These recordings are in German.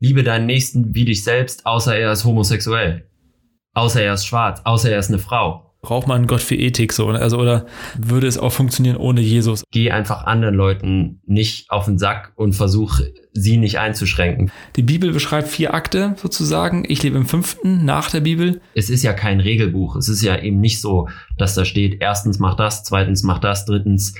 liebe deinen Nächsten wie dich selbst, außer er ist homosexuell. Außer er ist schwarz, außer er ist eine Frau. Braucht man Gott für Ethik so? Also, oder würde es auch funktionieren ohne Jesus? Geh einfach anderen Leuten nicht auf den Sack und versuch, sie nicht einzuschränken. Die Bibel beschreibt vier Akte sozusagen. Ich lebe im fünften nach der Bibel. Es ist ja kein Regelbuch. Es ist ja eben nicht so, dass da steht, erstens mach das, zweitens mach das, drittens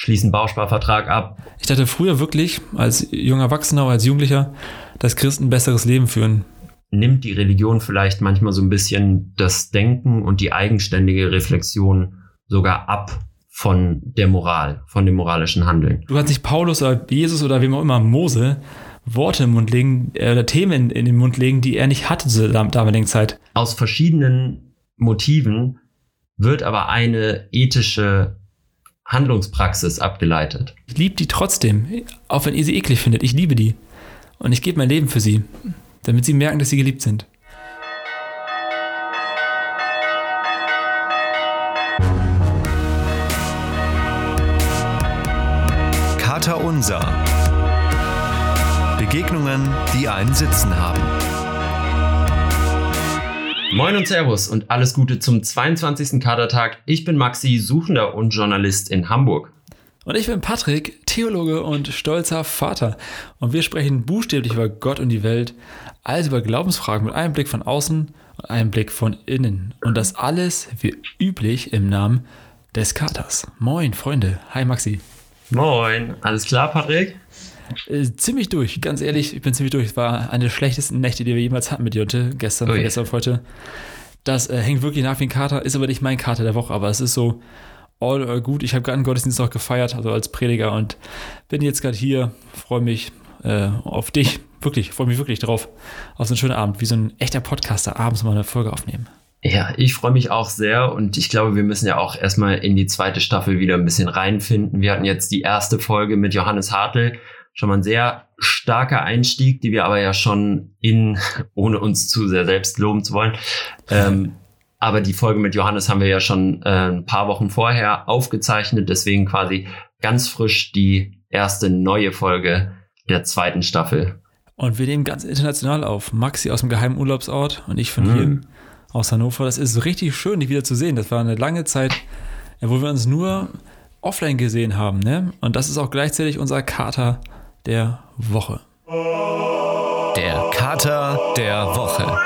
schließ einen Bausparvertrag ab. Ich dachte früher wirklich, als junger Erwachsener oder als Jugendlicher, dass Christen ein besseres Leben führen nimmt die Religion vielleicht manchmal so ein bisschen das Denken und die eigenständige Reflexion sogar ab von der Moral, von dem moralischen Handeln. Du kannst nicht Paulus oder Jesus oder wem auch immer Mose Worte im Mund legen äh, oder Themen in den Mund legen, die er nicht hatte zur damaligen Zeit. Aus verschiedenen Motiven wird aber eine ethische Handlungspraxis abgeleitet. Ich liebe die trotzdem, auch wenn ihr sie eklig findet. Ich liebe die. Und ich gebe mein Leben für sie damit sie merken, dass sie geliebt sind. Kater Unser. Begegnungen, die einen Sitzen haben. Moin und Servus und alles Gute zum 22. Kadertag. Ich bin Maxi, Suchender und Journalist in Hamburg. Und ich bin Patrick, Theologe und stolzer Vater. Und wir sprechen buchstäblich über Gott und die Welt, also über Glaubensfragen mit einem Blick von außen und einem Blick von innen. Und das alles wie üblich im Namen des Katers. Moin, Freunde. Hi, Maxi. Moin. Alles klar, Patrick? Äh, ziemlich durch, ganz ehrlich, ich bin ziemlich durch. Es war eine der schlechtesten Nächte, die wir jemals hatten mit Jonte. Gestern, Ui. gestern heute. Das äh, hängt wirklich nach wie ein Kater, ist aber nicht mein Kater der Woche, aber es ist so all, all gut. Ich habe gerade einen Gottesdienst auch gefeiert, also als Prediger und bin jetzt gerade hier, freue mich äh, auf dich, wirklich, freue mich wirklich drauf, auf so einen schönen Abend, wie so ein echter Podcaster abends mal eine Folge aufnehmen. Ja, ich freue mich auch sehr und ich glaube, wir müssen ja auch erstmal in die zweite Staffel wieder ein bisschen reinfinden. Wir hatten jetzt die erste Folge mit Johannes Hartl, schon mal ein sehr starker Einstieg, die wir aber ja schon in, ohne uns zu sehr selbst loben zu wollen, ähm, aber die Folge mit Johannes haben wir ja schon äh, ein paar Wochen vorher aufgezeichnet, deswegen quasi ganz frisch die erste neue Folge der zweiten Staffel. Und wir nehmen ganz international auf. Maxi aus dem geheimen Urlaubsort und ich von mhm. hier aus Hannover. Das ist richtig schön, dich wieder zu sehen. Das war eine lange Zeit, wo wir uns nur offline gesehen haben. Ne? Und das ist auch gleichzeitig unser Kater der Woche. Der Kater der Woche.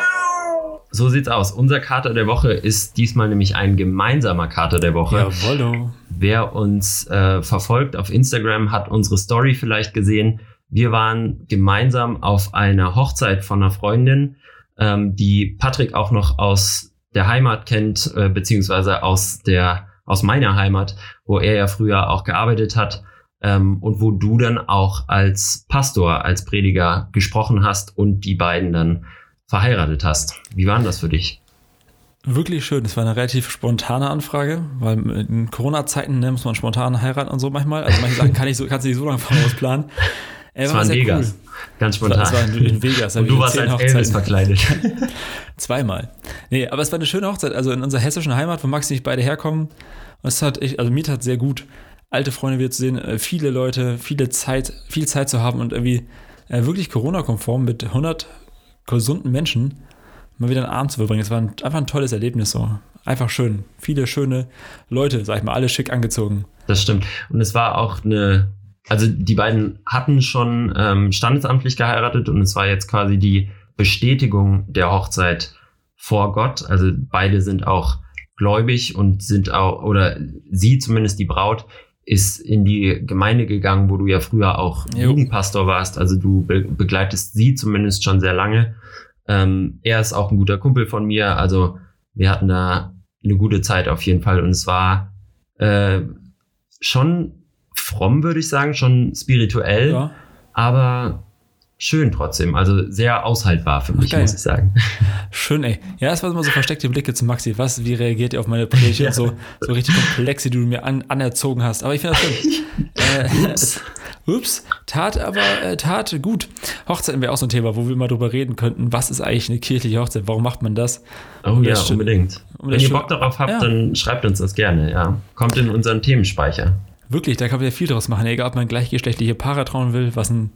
So sieht's aus. Unser Kater der Woche ist diesmal nämlich ein gemeinsamer Kater der Woche. Jawollo. Wer uns äh, verfolgt auf Instagram, hat unsere Story vielleicht gesehen. Wir waren gemeinsam auf einer Hochzeit von einer Freundin, ähm, die Patrick auch noch aus der Heimat kennt, äh, beziehungsweise aus der aus meiner Heimat, wo er ja früher auch gearbeitet hat ähm, und wo du dann auch als Pastor, als Prediger gesprochen hast und die beiden dann verheiratet hast. Wie war denn das für dich? Wirklich schön. Es war eine relativ spontane Anfrage, weil in Corona-Zeiten ne, muss man spontan heiraten und so manchmal. Also manche Sachen kann ich so, kannst du nicht so lange voraus planen. Es war in Vegas. Cool. Ganz spontan. Es war, war in, Vegas. Und du warst als Elvis verkleidet. Zweimal. Nee, aber es war eine schöne Hochzeit. Also in unserer hessischen Heimat, wo Max und ich beide herkommen. Und es hat echt, also mir tat sehr gut, alte Freunde wieder zu sehen, äh, viele Leute, viele Zeit, viel Zeit zu haben und irgendwie äh, wirklich Corona-konform mit 100 gesunden Menschen mal wieder einen Abend zu verbringen. Es war ein, einfach ein tolles Erlebnis so. Einfach schön. Viele schöne Leute, sag ich mal, alle schick angezogen. Das stimmt. Und es war auch eine also die beiden hatten schon ähm, standesamtlich geheiratet und es war jetzt quasi die Bestätigung der Hochzeit vor Gott. Also beide sind auch gläubig und sind auch, oder sie zumindest die Braut, ist in die Gemeinde gegangen, wo du ja früher auch jo. Jugendpastor warst. Also du be begleitest sie zumindest schon sehr lange. Ähm, er ist auch ein guter Kumpel von mir. Also wir hatten da eine gute Zeit auf jeden Fall und es war äh, schon fromm, würde ich sagen, schon spirituell, ja. aber schön trotzdem. Also sehr aushaltbar für mich, okay. muss ich sagen. Schön, ey. Ja, das waren immer so versteckte Blicke zu Maxi. Was, wie reagiert ihr auf meine Predigt? ja. so, so richtig komplexe, die du mir an, anerzogen hast. Aber ich finde das schön. äh, ups. ups. Tat aber, äh, tat gut. Hochzeiten wäre auch so ein Thema, wo wir mal drüber reden könnten. Was ist eigentlich eine kirchliche Hochzeit? Warum macht man das? Oh um ja, das unbedingt. Um Wenn ihr Bock darauf habt, ja. dann schreibt uns das gerne, ja. Kommt in unseren Themenspeicher. Wirklich, da kann man ja viel draus machen, egal ob man gleichgeschlechtliche Paare trauen will, was ein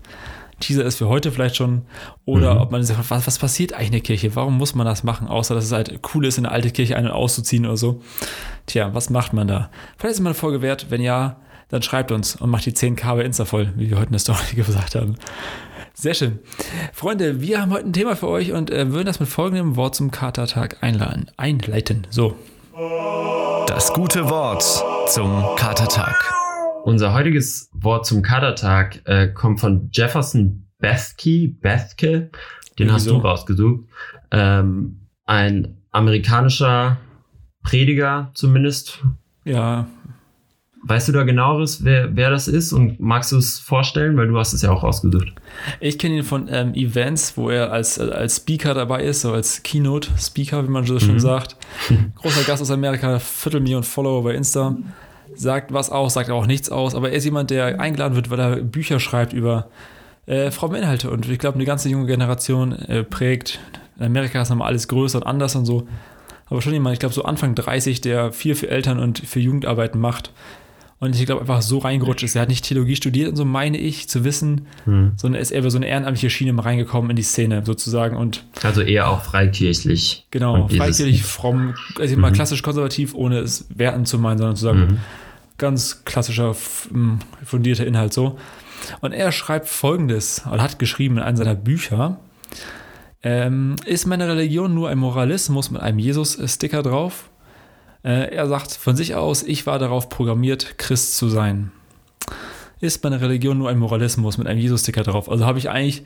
Teaser ist für heute vielleicht schon. Oder Mhm. ob man sagt, was, was passiert eigentlich in der Kirche? Warum muss man das machen? Außer, dass es halt cool ist, in eine alte Kirche ein- und auszuziehen oder so. Tja, was macht man da? Vielleicht ist es mal eine Folge wert. Wenn ja, dann schreibt uns und macht die 10k bei Insta voll, wie wir heute in der Story gesagt haben. Sehr schön. Freunde, wir haben heute ein Thema für euch und äh, würden das mit folgendem Wort zum Katertag einladen, einleiten. So. Das gute Wort zum Katertag. Unser heutiges Wort zum Kadertag äh, kommt von Jefferson Bethke, Bethke, den hast Wieso? du rausgesucht. Ähm, ein amerikanischer Prediger zumindest. Ja, Weißt du da genaueres, wer, wer das ist und magst du es vorstellen, weil du hast es ja auch rausgesucht. ich kenne ihn von ähm, Events, wo er als, als Speaker dabei ist, so als Keynote-Speaker, wie man so schön Mhm. sagt. Großer Gast aus Amerika, Viertelmillion Follower bei Insta. Sagt was aus, sagt auch nichts aus, aber er ist jemand, der eingeladen wird, weil er Bücher schreibt über äh, Fraueninhalte und ich glaube, eine ganze junge Generation äh, prägt. In Amerika ist nochmal alles größer und anders und so. Aber schon jemand, ich glaube, so Anfang 30, der viel für Eltern und für Jugendarbeiten macht. Und ich glaube, einfach so reingerutscht ist. Er hat nicht Theologie studiert und so meine ich zu wissen, sondern er ist eher über so eine ehrenamtliche Schiene mal reingekommen in die Szene sozusagen. Und Also eher auch freikirchlich. genau, freikirchlich, fromm, also mal klassisch konservativ, ohne es werten zu meinen, sondern zu sagen, Mhm. ganz klassischer, fundierter Inhalt so. Und er schreibt folgendes, oder hat geschrieben in einem seiner Bücher, ähm, ist meine Religion nur ein Moralismus mit einem Jesus-Sticker drauf? Äh, er sagt von sich aus, ich war darauf programmiert, Christ zu sein. Ist meine Religion nur ein Moralismus mit einem Jesus-Sticker drauf? Also habe ich eigentlich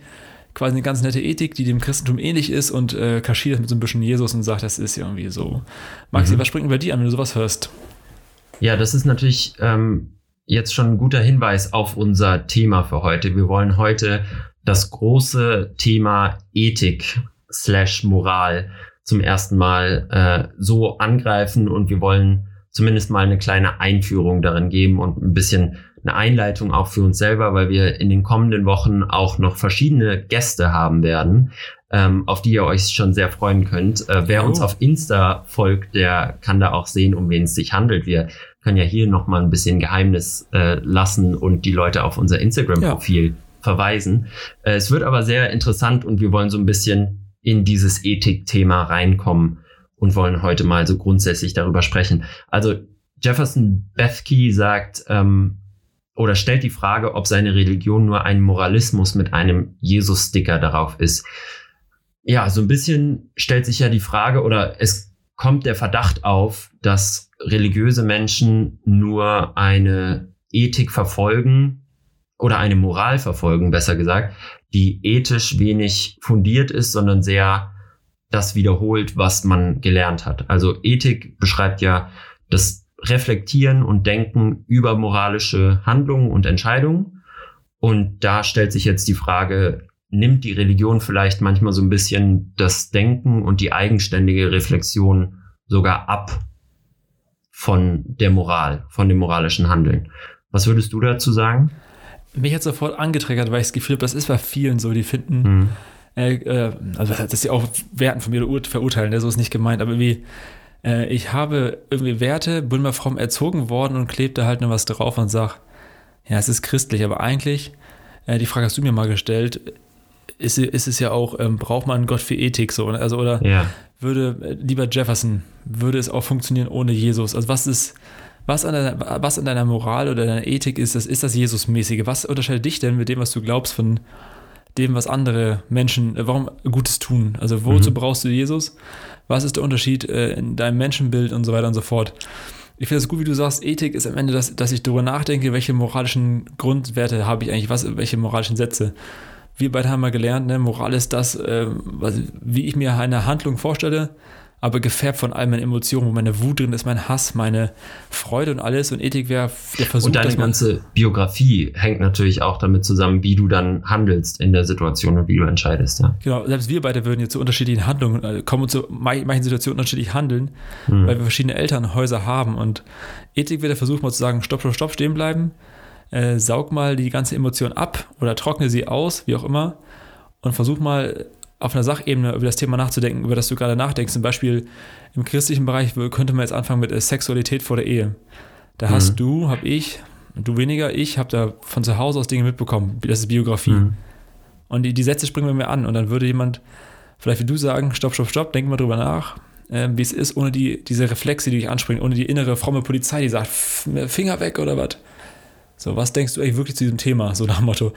quasi eine ganz nette Ethik, die dem Christentum ähnlich ist und äh, kaschiert das mit so ein bisschen Jesus und sagt, das ist irgendwie so. Maxi, was springt bei dir an, wenn du sowas hörst? Ja, das ist natürlich ähm, jetzt schon ein guter Hinweis auf unser Thema für heute. Wir wollen heute das große Thema Ethik slash Moral zum ersten Mal äh, so angreifen und wir wollen zumindest mal eine kleine Einführung darin geben und ein bisschen eine Einleitung auch für uns selber, weil wir in den kommenden Wochen auch noch verschiedene Gäste haben werden, ähm, auf die ihr euch schon sehr freuen könnt. Äh, wer Oh. uns auf Insta folgt, der kann da auch sehen, um wen es sich handelt. Wir können ja hier noch mal ein bisschen Geheimnis äh, lassen und die Leute auf unser Instagram-Profil verweisen. Äh, es wird aber sehr interessant und wir wollen so ein bisschen in dieses Ethik-Thema reinkommen und wollen heute mal so grundsätzlich darüber sprechen. Also Jefferson Bethke sagt ähm, oder stellt die Frage, ob seine Religion nur ein Moralismus mit einem Jesus-Sticker darauf ist. Ja, so ein bisschen stellt sich ja die Frage oder es kommt der Verdacht auf, dass religiöse Menschen nur eine Ethik verfolgen oder eine Moral verfolgen, besser gesagt, die ethisch wenig fundiert ist, sondern sehr das wiederholt, was man gelernt hat. Also Ethik beschreibt ja das Reflektieren und Denken über moralische Handlungen und Entscheidungen. Und da stellt sich jetzt die Frage, nimmt die Religion vielleicht manchmal so ein bisschen das Denken und die eigenständige Reflexion sogar ab von der Moral, von dem moralischen Handeln? Was würdest du dazu sagen? Mich hat sofort angetriggert, weil ich das Gefühl habe, das ist bei vielen so, die finden, Hm. äh, äh, also dass sie auch Werten von mir ur- verurteilen, ne, so ist nicht gemeint, aber irgendwie, äh, ich habe irgendwie Werte, bin mal fromm erzogen worden und klebte halt nur was drauf und sag, ja, es ist christlich, aber eigentlich, äh, die Frage hast du mir mal gestellt, ist, ist es ja auch, ähm, braucht man Gott für Ethik so, ne? also oder Ja. würde, äh, lieber Jefferson, würde es auch funktionieren ohne Jesus? Also was ist, was an, deiner, was an deiner Moral oder deiner Ethik ist, das ist das Jesus-mäßige? Was unterscheidet dich denn mit dem, was du glaubst, von dem, was andere Menschen, äh, warum Gutes tun? Also wozu Mhm. brauchst du Jesus? Was ist der Unterschied äh, in deinem Menschenbild und so weiter und so fort? Ich finde es gut, wie du sagst, Ethik ist am Ende, dass, dass ich darüber nachdenke, welche moralischen Grundwerte habe ich eigentlich, was, welche moralischen Sätze. Wir beide haben mal gelernt, ne, Moral ist das, äh, was, wie ich mir eine Handlung vorstelle, aber gefärbt von all meinen Emotionen, wo meine Wut drin ist, mein Hass, meine Freude und alles. Und Ethik wäre der Versuch, Und deine Ganze. Biografie hängt natürlich auch damit zusammen, wie du dann handelst in der Situation und wie du entscheidest. Ja. Genau, selbst wir beide würden jetzt zu unterschiedlichen Handlungen äh, kommen und zu manchen Situationen unterschiedlich handeln, Mhm. weil wir verschiedene Elternhäuser haben. Und Ethik wäre der Versuch, mal zu sagen: Stopp, stopp, stopp, stehen bleiben, äh, saug mal die ganze Emotion ab oder trockne sie aus, wie auch immer, und versuch mal auf einer Sachebene über das Thema nachzudenken, über das du gerade nachdenkst. Zum Beispiel im christlichen Bereich könnte man jetzt anfangen mit äh, Sexualität vor der Ehe. Da Mhm. hast du, hab ich, du weniger, ich habe da von zu Hause aus Dinge mitbekommen. Das ist Biografie. Mhm. Und die, die Sätze springen bei mir an. Und dann würde jemand, vielleicht wie du sagen, stopp, stopp, stopp, denk mal drüber nach, äh, wie es ist, ohne die, diese Reflexe, die dich anspringen, ohne die innere fromme Polizei, die sagt, Finger weg oder was. So, was denkst du eigentlich wirklich zu diesem Thema, so nach dem Motto?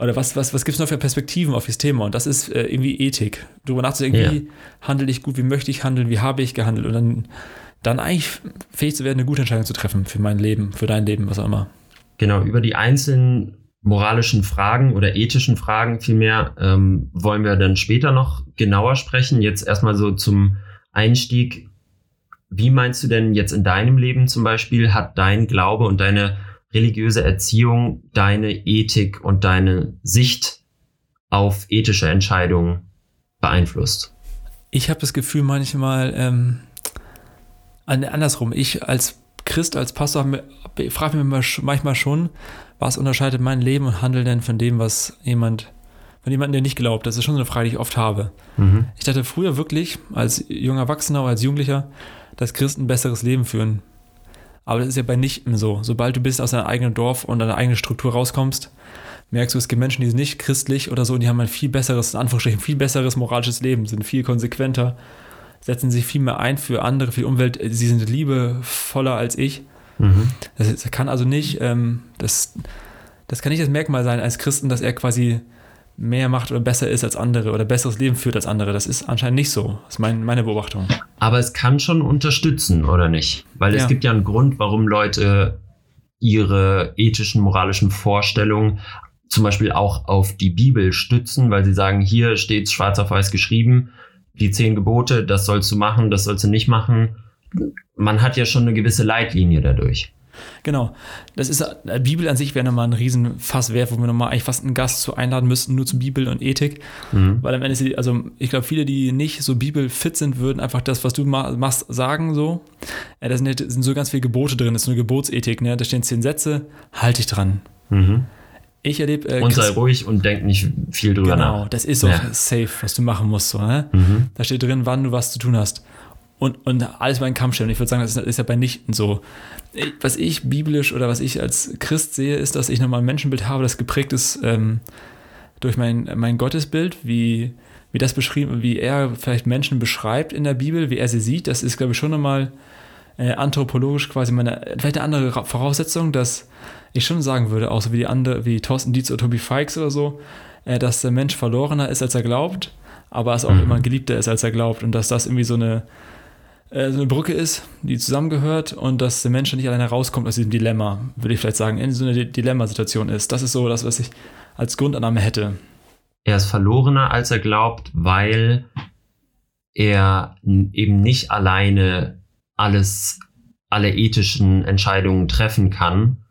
Oder was, was, was gibt es noch für Perspektiven auf dieses Thema? Und das ist äh, irgendwie Ethik. Darüber nachzudenken, Ja. wie handle ich gut, wie möchte ich handeln, wie habe ich gehandelt und dann, dann eigentlich fähig zu werden, eine gute Entscheidung zu treffen für mein Leben, für dein Leben, was auch immer. Genau, über die einzelnen moralischen Fragen oder ethischen Fragen vielmehr ähm, wollen wir dann später noch genauer sprechen. Jetzt erstmal so zum Einstieg. Wie meinst du denn jetzt in deinem Leben zum Beispiel, hat dein Glaube und deine religiöse Erziehung deine Ethik und deine Sicht auf ethische Entscheidungen beeinflusst? Ich habe das Gefühl manchmal, ähm, an- andersrum, ich als Christ, als Pastor frage mich manchmal schon, was unterscheidet mein Leben und Handeln denn von dem, was jemand, von jemandem, der nicht glaubt? Das ist schon so eine Frage, die ich oft habe. Mhm. Ich dachte früher wirklich, als junger Erwachsener oder als Jugendlicher, dass Christen ein besseres Leben führen. Aber das ist ja bei nichtem so. Sobald du bist aus deinem eigenen Dorf und deiner eigenen Struktur rauskommst, merkst du, es gibt Menschen, die sind nicht christlich oder so und die haben ein viel besseres, in Anführungsstrichen, viel besseres moralisches Leben, sind viel konsequenter, setzen sich viel mehr ein für andere, für die Umwelt. Sie sind liebevoller als ich. Mhm. Das, das kann also nicht, ähm, das, das kann nicht das Merkmal sein als Christen, dass er quasi mehr macht oder besser ist als andere oder besseres Leben führt als andere. Das ist anscheinend nicht so. Das ist mein, meine Beobachtung. Aber es kann schon unterstützen, oder nicht? Weil Ja. es gibt ja einen Grund, warum Leute ihre ethischen, moralischen Vorstellungen zum Beispiel auch auf die Bibel stützen, weil sie sagen, hier steht schwarz auf weiß geschrieben, die zehn Gebote, das sollst du machen, das sollst du nicht machen. Man hat ja schon eine gewisse Leitlinie dadurch. Genau. Das ist, äh, Bibel an sich wäre nochmal ein Riesenfass wert, wo wir nochmal eigentlich fast einen Gast zu einladen müssten, nur zu Bibel und Ethik. Mhm. Weil am Ende, ist also ich glaube, viele, die nicht so bibelfit sind, würden einfach das, was du ma machst, sagen so. Äh, Da sind, halt- sind so ganz viele Gebote drin, das ist eine Gebotsethik, ne? Da stehen zehn Sätze, halt dich dran. Mhm. Ich erlebe. Äh, Und sei ruhig und denk nicht viel drüber Genau, nach. das ist auch Ja. safe, was du machen musst. So, ne? Mhm. Da steht drin, wann du was zu tun hast. Und, und alles bei einem Kamm stellen. Ich würde sagen, das ist, ist ja bei Nichten so. Was ich biblisch oder was ich als Christ sehe, ist, dass ich nochmal ein Menschenbild habe, das geprägt ist ähm, durch mein, mein Gottesbild, wie, wie das beschrieben, wie er vielleicht Menschen beschreibt in der Bibel, wie er sie sieht. Das ist, glaube ich, schon nochmal äh, anthropologisch quasi meine, vielleicht eine andere Ra- Voraussetzung, dass ich schon sagen würde, auch so wie die andere, wie Thorsten Dietz oder Toby Fikes oder so, äh, dass der Mensch verlorener ist, als er glaubt, aber es auch Mhm. immer Geliebter ist, als er glaubt und dass das irgendwie so eine, äh, so eine Brücke ist, die zusammengehört und dass der Mensch nicht alleine rauskommt aus diesem Dilemma, würde ich vielleicht sagen, in so einer Di- Dilemmasituation ist. Das ist so das, was ich als Grundannahme hätte. er ist verlorener, als er glaubt, weil er eben nicht alleine alles, alle ethischen Entscheidungen treffen kann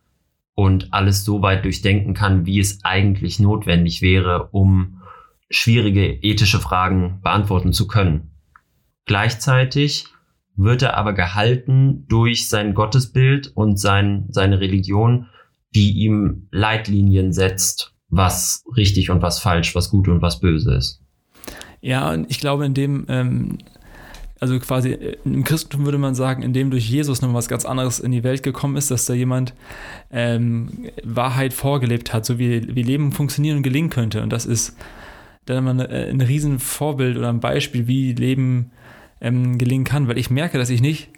und alles so weit durchdenken kann, wie es eigentlich notwendig wäre, um schwierige ethische Fragen beantworten zu können. Gleichzeitig wird er aber gehalten durch sein Gottesbild und sein, seine Religion, die ihm Leitlinien setzt, was richtig und was falsch, was gut und was böse ist. Ja, und ich glaube, in dem, ähm, also quasi äh, im Christentum würde man sagen, in dem durch Jesus noch was ganz anderes in die Welt gekommen ist, dass da jemand ähm, Wahrheit vorgelebt hat, so wie, wie Leben funktionieren und gelingen könnte. Und das ist dann mal eine, ein riesen Vorbild oder ein Beispiel, wie Leben ähm, gelingen kann, weil ich merke, dass ich nicht,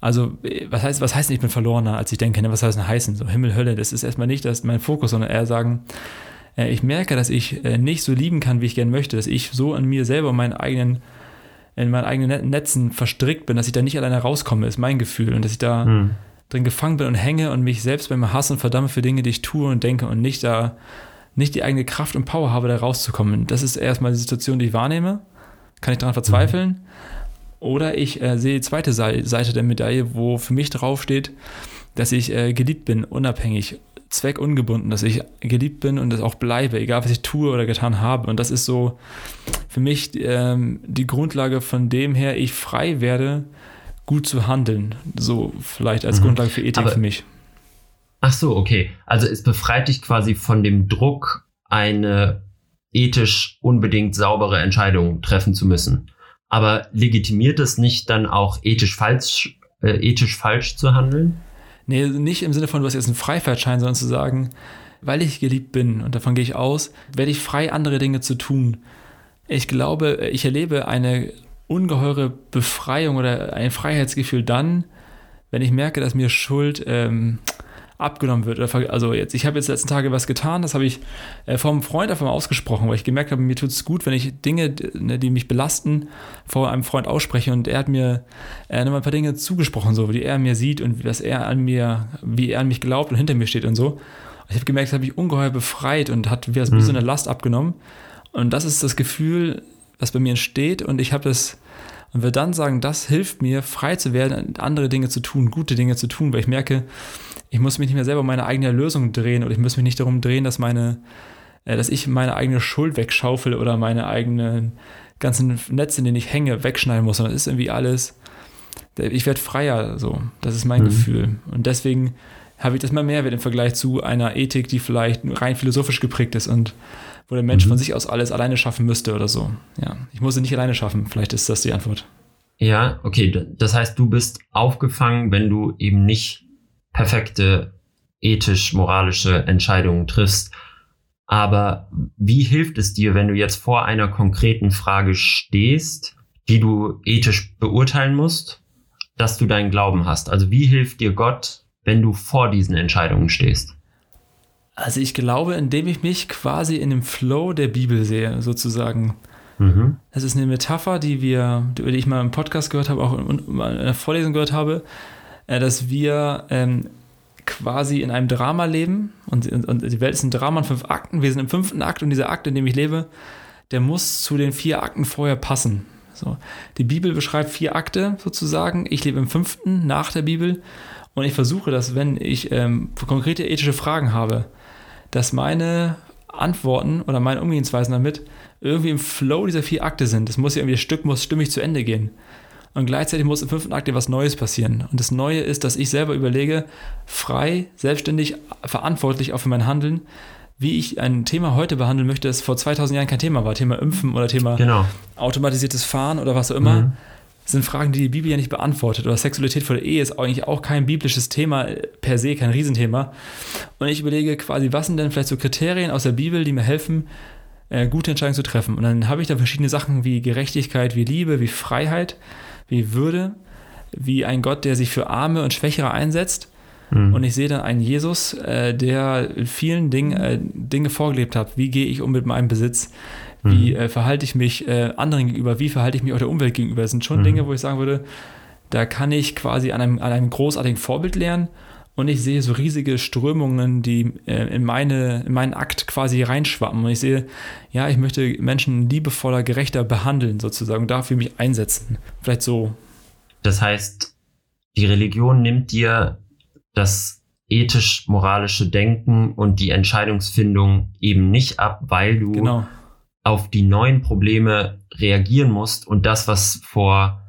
also äh, was heißt, was heißt denn, ich bin verlorener, als ich denke, ne? was heißt denn heißen, so Himmel, Hölle, das ist erstmal nicht das mein Fokus, sondern eher sagen, äh, ich merke, dass ich äh, nicht so lieben kann, wie ich gern möchte, dass ich so an mir selber, meinen eigenen, in meinen eigenen Net- Netzen verstrickt bin, dass ich da nicht alleine rauskomme, ist mein Gefühl und dass ich da Hm. drin gefangen bin und hänge und mich selbst beim Hass und verdamme für Dinge, die ich tue und denke und nicht da nicht die eigene Kraft und Power habe, da rauszukommen. Das ist erstmal die Situation, die ich wahrnehme. Kann ich daran verzweifeln? Oder ich äh, sehe die zweite Sei- Seite der Medaille, wo für mich draufsteht, dass ich äh, geliebt bin, unabhängig, zweckungebunden, dass ich geliebt bin und das auch bleibe, egal was ich tue oder getan habe. Und das ist so für mich ähm, die Grundlage, von dem her ich frei werde, gut zu handeln. So vielleicht als Mhm. Grundlage für Ethik Aber- für mich. Ach so, okay. Also es befreit dich quasi von dem Druck, eine ethisch unbedingt saubere Entscheidung treffen zu müssen. Aber legitimiert es nicht dann auch ethisch falsch, äh, ethisch falsch zu handeln? Nee, nicht im Sinne von, du hast jetzt einen Freifahrtschein, sondern zu sagen, weil ich geliebt bin, und davon gehe ich aus, werde ich frei, andere Dinge zu tun. Ich glaube, ich erlebe eine ungeheure Befreiung oder ein Freiheitsgefühl dann, wenn ich merke, dass mir Schuld ähm, abgenommen wird. Also jetzt, ich habe jetzt letzten Tage was getan, das habe ich äh, vom Freund einfach mal ausgesprochen, weil ich gemerkt habe, mir tut es gut, wenn ich Dinge, ne, die mich belasten, vor einem Freund ausspreche und er hat mir äh, noch ein paar Dinge zugesprochen, so wie er mir sieht und was er an mir, wie er an mich glaubt und hinter mir steht und so. Ich habe gemerkt, das habe ich ungeheuer befreit und hat wie, mhm. wie so eine Last abgenommen. Und das ist das Gefühl, was bei mir entsteht und ich habe das und will dann sagen, das hilft mir, frei zu werden, andere Dinge zu tun, gute Dinge zu tun, weil ich merke, ich muss mich nicht mehr selber um meine eigene Lösung drehen oder ich muss mich nicht darum drehen, dass meine, äh, dass ich meine eigene Schuld wegschaufel oder meine eigenen ganzen Netze, in denen ich hänge, wegschneiden muss, sondern es ist irgendwie alles, ich werde freier, so. Das ist mein mhm. Gefühl. Und deswegen habe ich das mal mehr im Vergleich zu einer Ethik, die vielleicht rein philosophisch geprägt ist und wo der Mensch mhm. von sich aus alles alleine schaffen müsste oder so. Ja, ich muss es nicht alleine schaffen. Vielleicht ist das die Antwort. Ja, okay. Das heißt, du bist aufgefangen, wenn du eben nicht perfekte ethisch-moralische Entscheidungen triffst. Aber wie hilft es dir, wenn du jetzt vor einer konkreten Frage stehst, die du ethisch beurteilen musst, dass du deinen Glauben hast? Also wie hilft dir Gott, wenn du vor diesen Entscheidungen stehst? Also ich glaube, indem ich mich quasi in dem Flow der Bibel sehe, sozusagen. Mhm. Das ist eine Metapher, die wir, die ich mal im Podcast gehört habe, auch in einer Vorlesung gehört habe, dass wir ähm, quasi in einem Drama leben und, und, und, die Welt ist ein Drama in fünf Akten. Wir sind im fünften Akt und dieser Akt, in dem ich lebe, der muss zu den vier Akten vorher passen. So. Die Bibel beschreibt vier Akte sozusagen. Ich lebe im fünften nach der Bibel und ich versuche, dass wenn ich ähm, konkrete ethische Fragen habe, dass meine Antworten oder meine Umgehensweisen damit irgendwie im Flow dieser vier Akte sind. Das muss ja irgendwie, das Stück muss stimmig zu Ende gehen. Und gleichzeitig muss im fünften Akt etwas Neues passieren. Und das Neue ist, dass ich selber überlege, frei, selbstständig, verantwortlich auch für mein Handeln, wie ich ein Thema heute behandeln möchte, das vor 2000 Jahren kein Thema war. Thema Impfen oder Thema genau. automatisiertes Fahren oder was auch immer. Mhm. Sind Fragen, die die Bibel ja nicht beantwortet. Oder Sexualität vor der Ehe ist eigentlich auch kein biblisches Thema per se, kein Riesenthema. Und ich überlege quasi, was sind denn vielleicht so Kriterien aus der Bibel, die mir helfen, äh, gute Entscheidungen zu treffen. Und dann habe ich da verschiedene Sachen wie Gerechtigkeit, wie Liebe, wie Freiheit wie Würde, wie ein Gott, der sich für Arme und Schwächere einsetzt. Mhm. Und ich sehe dann einen Jesus, äh, der in vielen Dingen äh, Dinge vorgelebt hat. Wie gehe ich um mit meinem Besitz? Wie mhm. äh, verhalte ich mich äh, anderen gegenüber? Wie verhalte ich mich auch der Umwelt gegenüber? Das sind schon mhm. Dinge, wo ich sagen würde, da kann ich quasi an einem, an einem großartigen Vorbild lernen und ich sehe so riesige Strömungen, die äh, in, meine, in meinen Akt quasi reinschwappen. Und ich sehe, ja, ich möchte Menschen liebevoller, gerechter behandeln, sozusagen, und dafür mich einsetzen. Vielleicht so. Das heißt, die Religion nimmt dir das ethisch-moralische Denken und die Entscheidungsfindung eben nicht ab, weil du genau. auf die neuen Probleme reagieren musst und das, was vor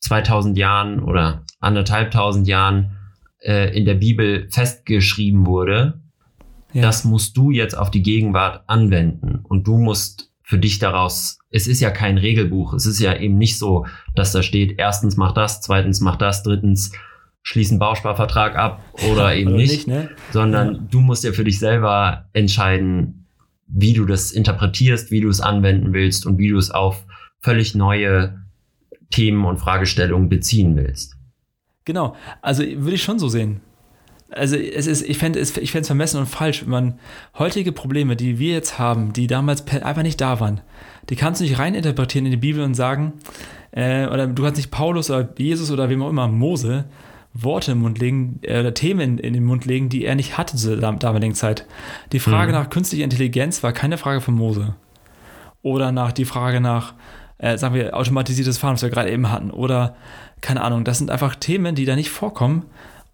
2000 Jahren oder anderthalbtausend Jahren äh, in der Bibel festgeschrieben wurde, ja. das musst du jetzt auf die Gegenwart anwenden. Und du musst für dich daraus, es ist ja kein Regelbuch, es ist ja eben nicht so, dass da steht, erstens mach das, zweitens mach das, drittens schließ einen Bausparvertrag ab oder eben oder nicht, nicht ne? sondern ja. du musst ja für dich selber entscheiden, wie du das interpretierst, wie du es anwenden willst und wie du es auf völlig neue Themen und Fragestellungen beziehen willst. Genau, also würde ich schon so sehen. Also es ist, ich fände es, ich vermessen und falsch, wenn man heutige Probleme, die wir jetzt haben, die damals einfach nicht da waren, die kannst du nicht reininterpretieren in die Bibel und sagen, äh, oder du kannst nicht Paulus oder Jesus oder wem auch immer, Mose, Worte im Mund legen äh, oder Themen in, in, den Mund legen, die er nicht hatte zu der damaligen Zeit. Die Frage mhm. nach künstlicher Intelligenz war keine Frage von Mose. Oder nach die Frage nach, äh, sagen wir, automatisiertes Fahren, was wir gerade eben hatten. Oder keine Ahnung, das sind einfach Themen, die da nicht vorkommen.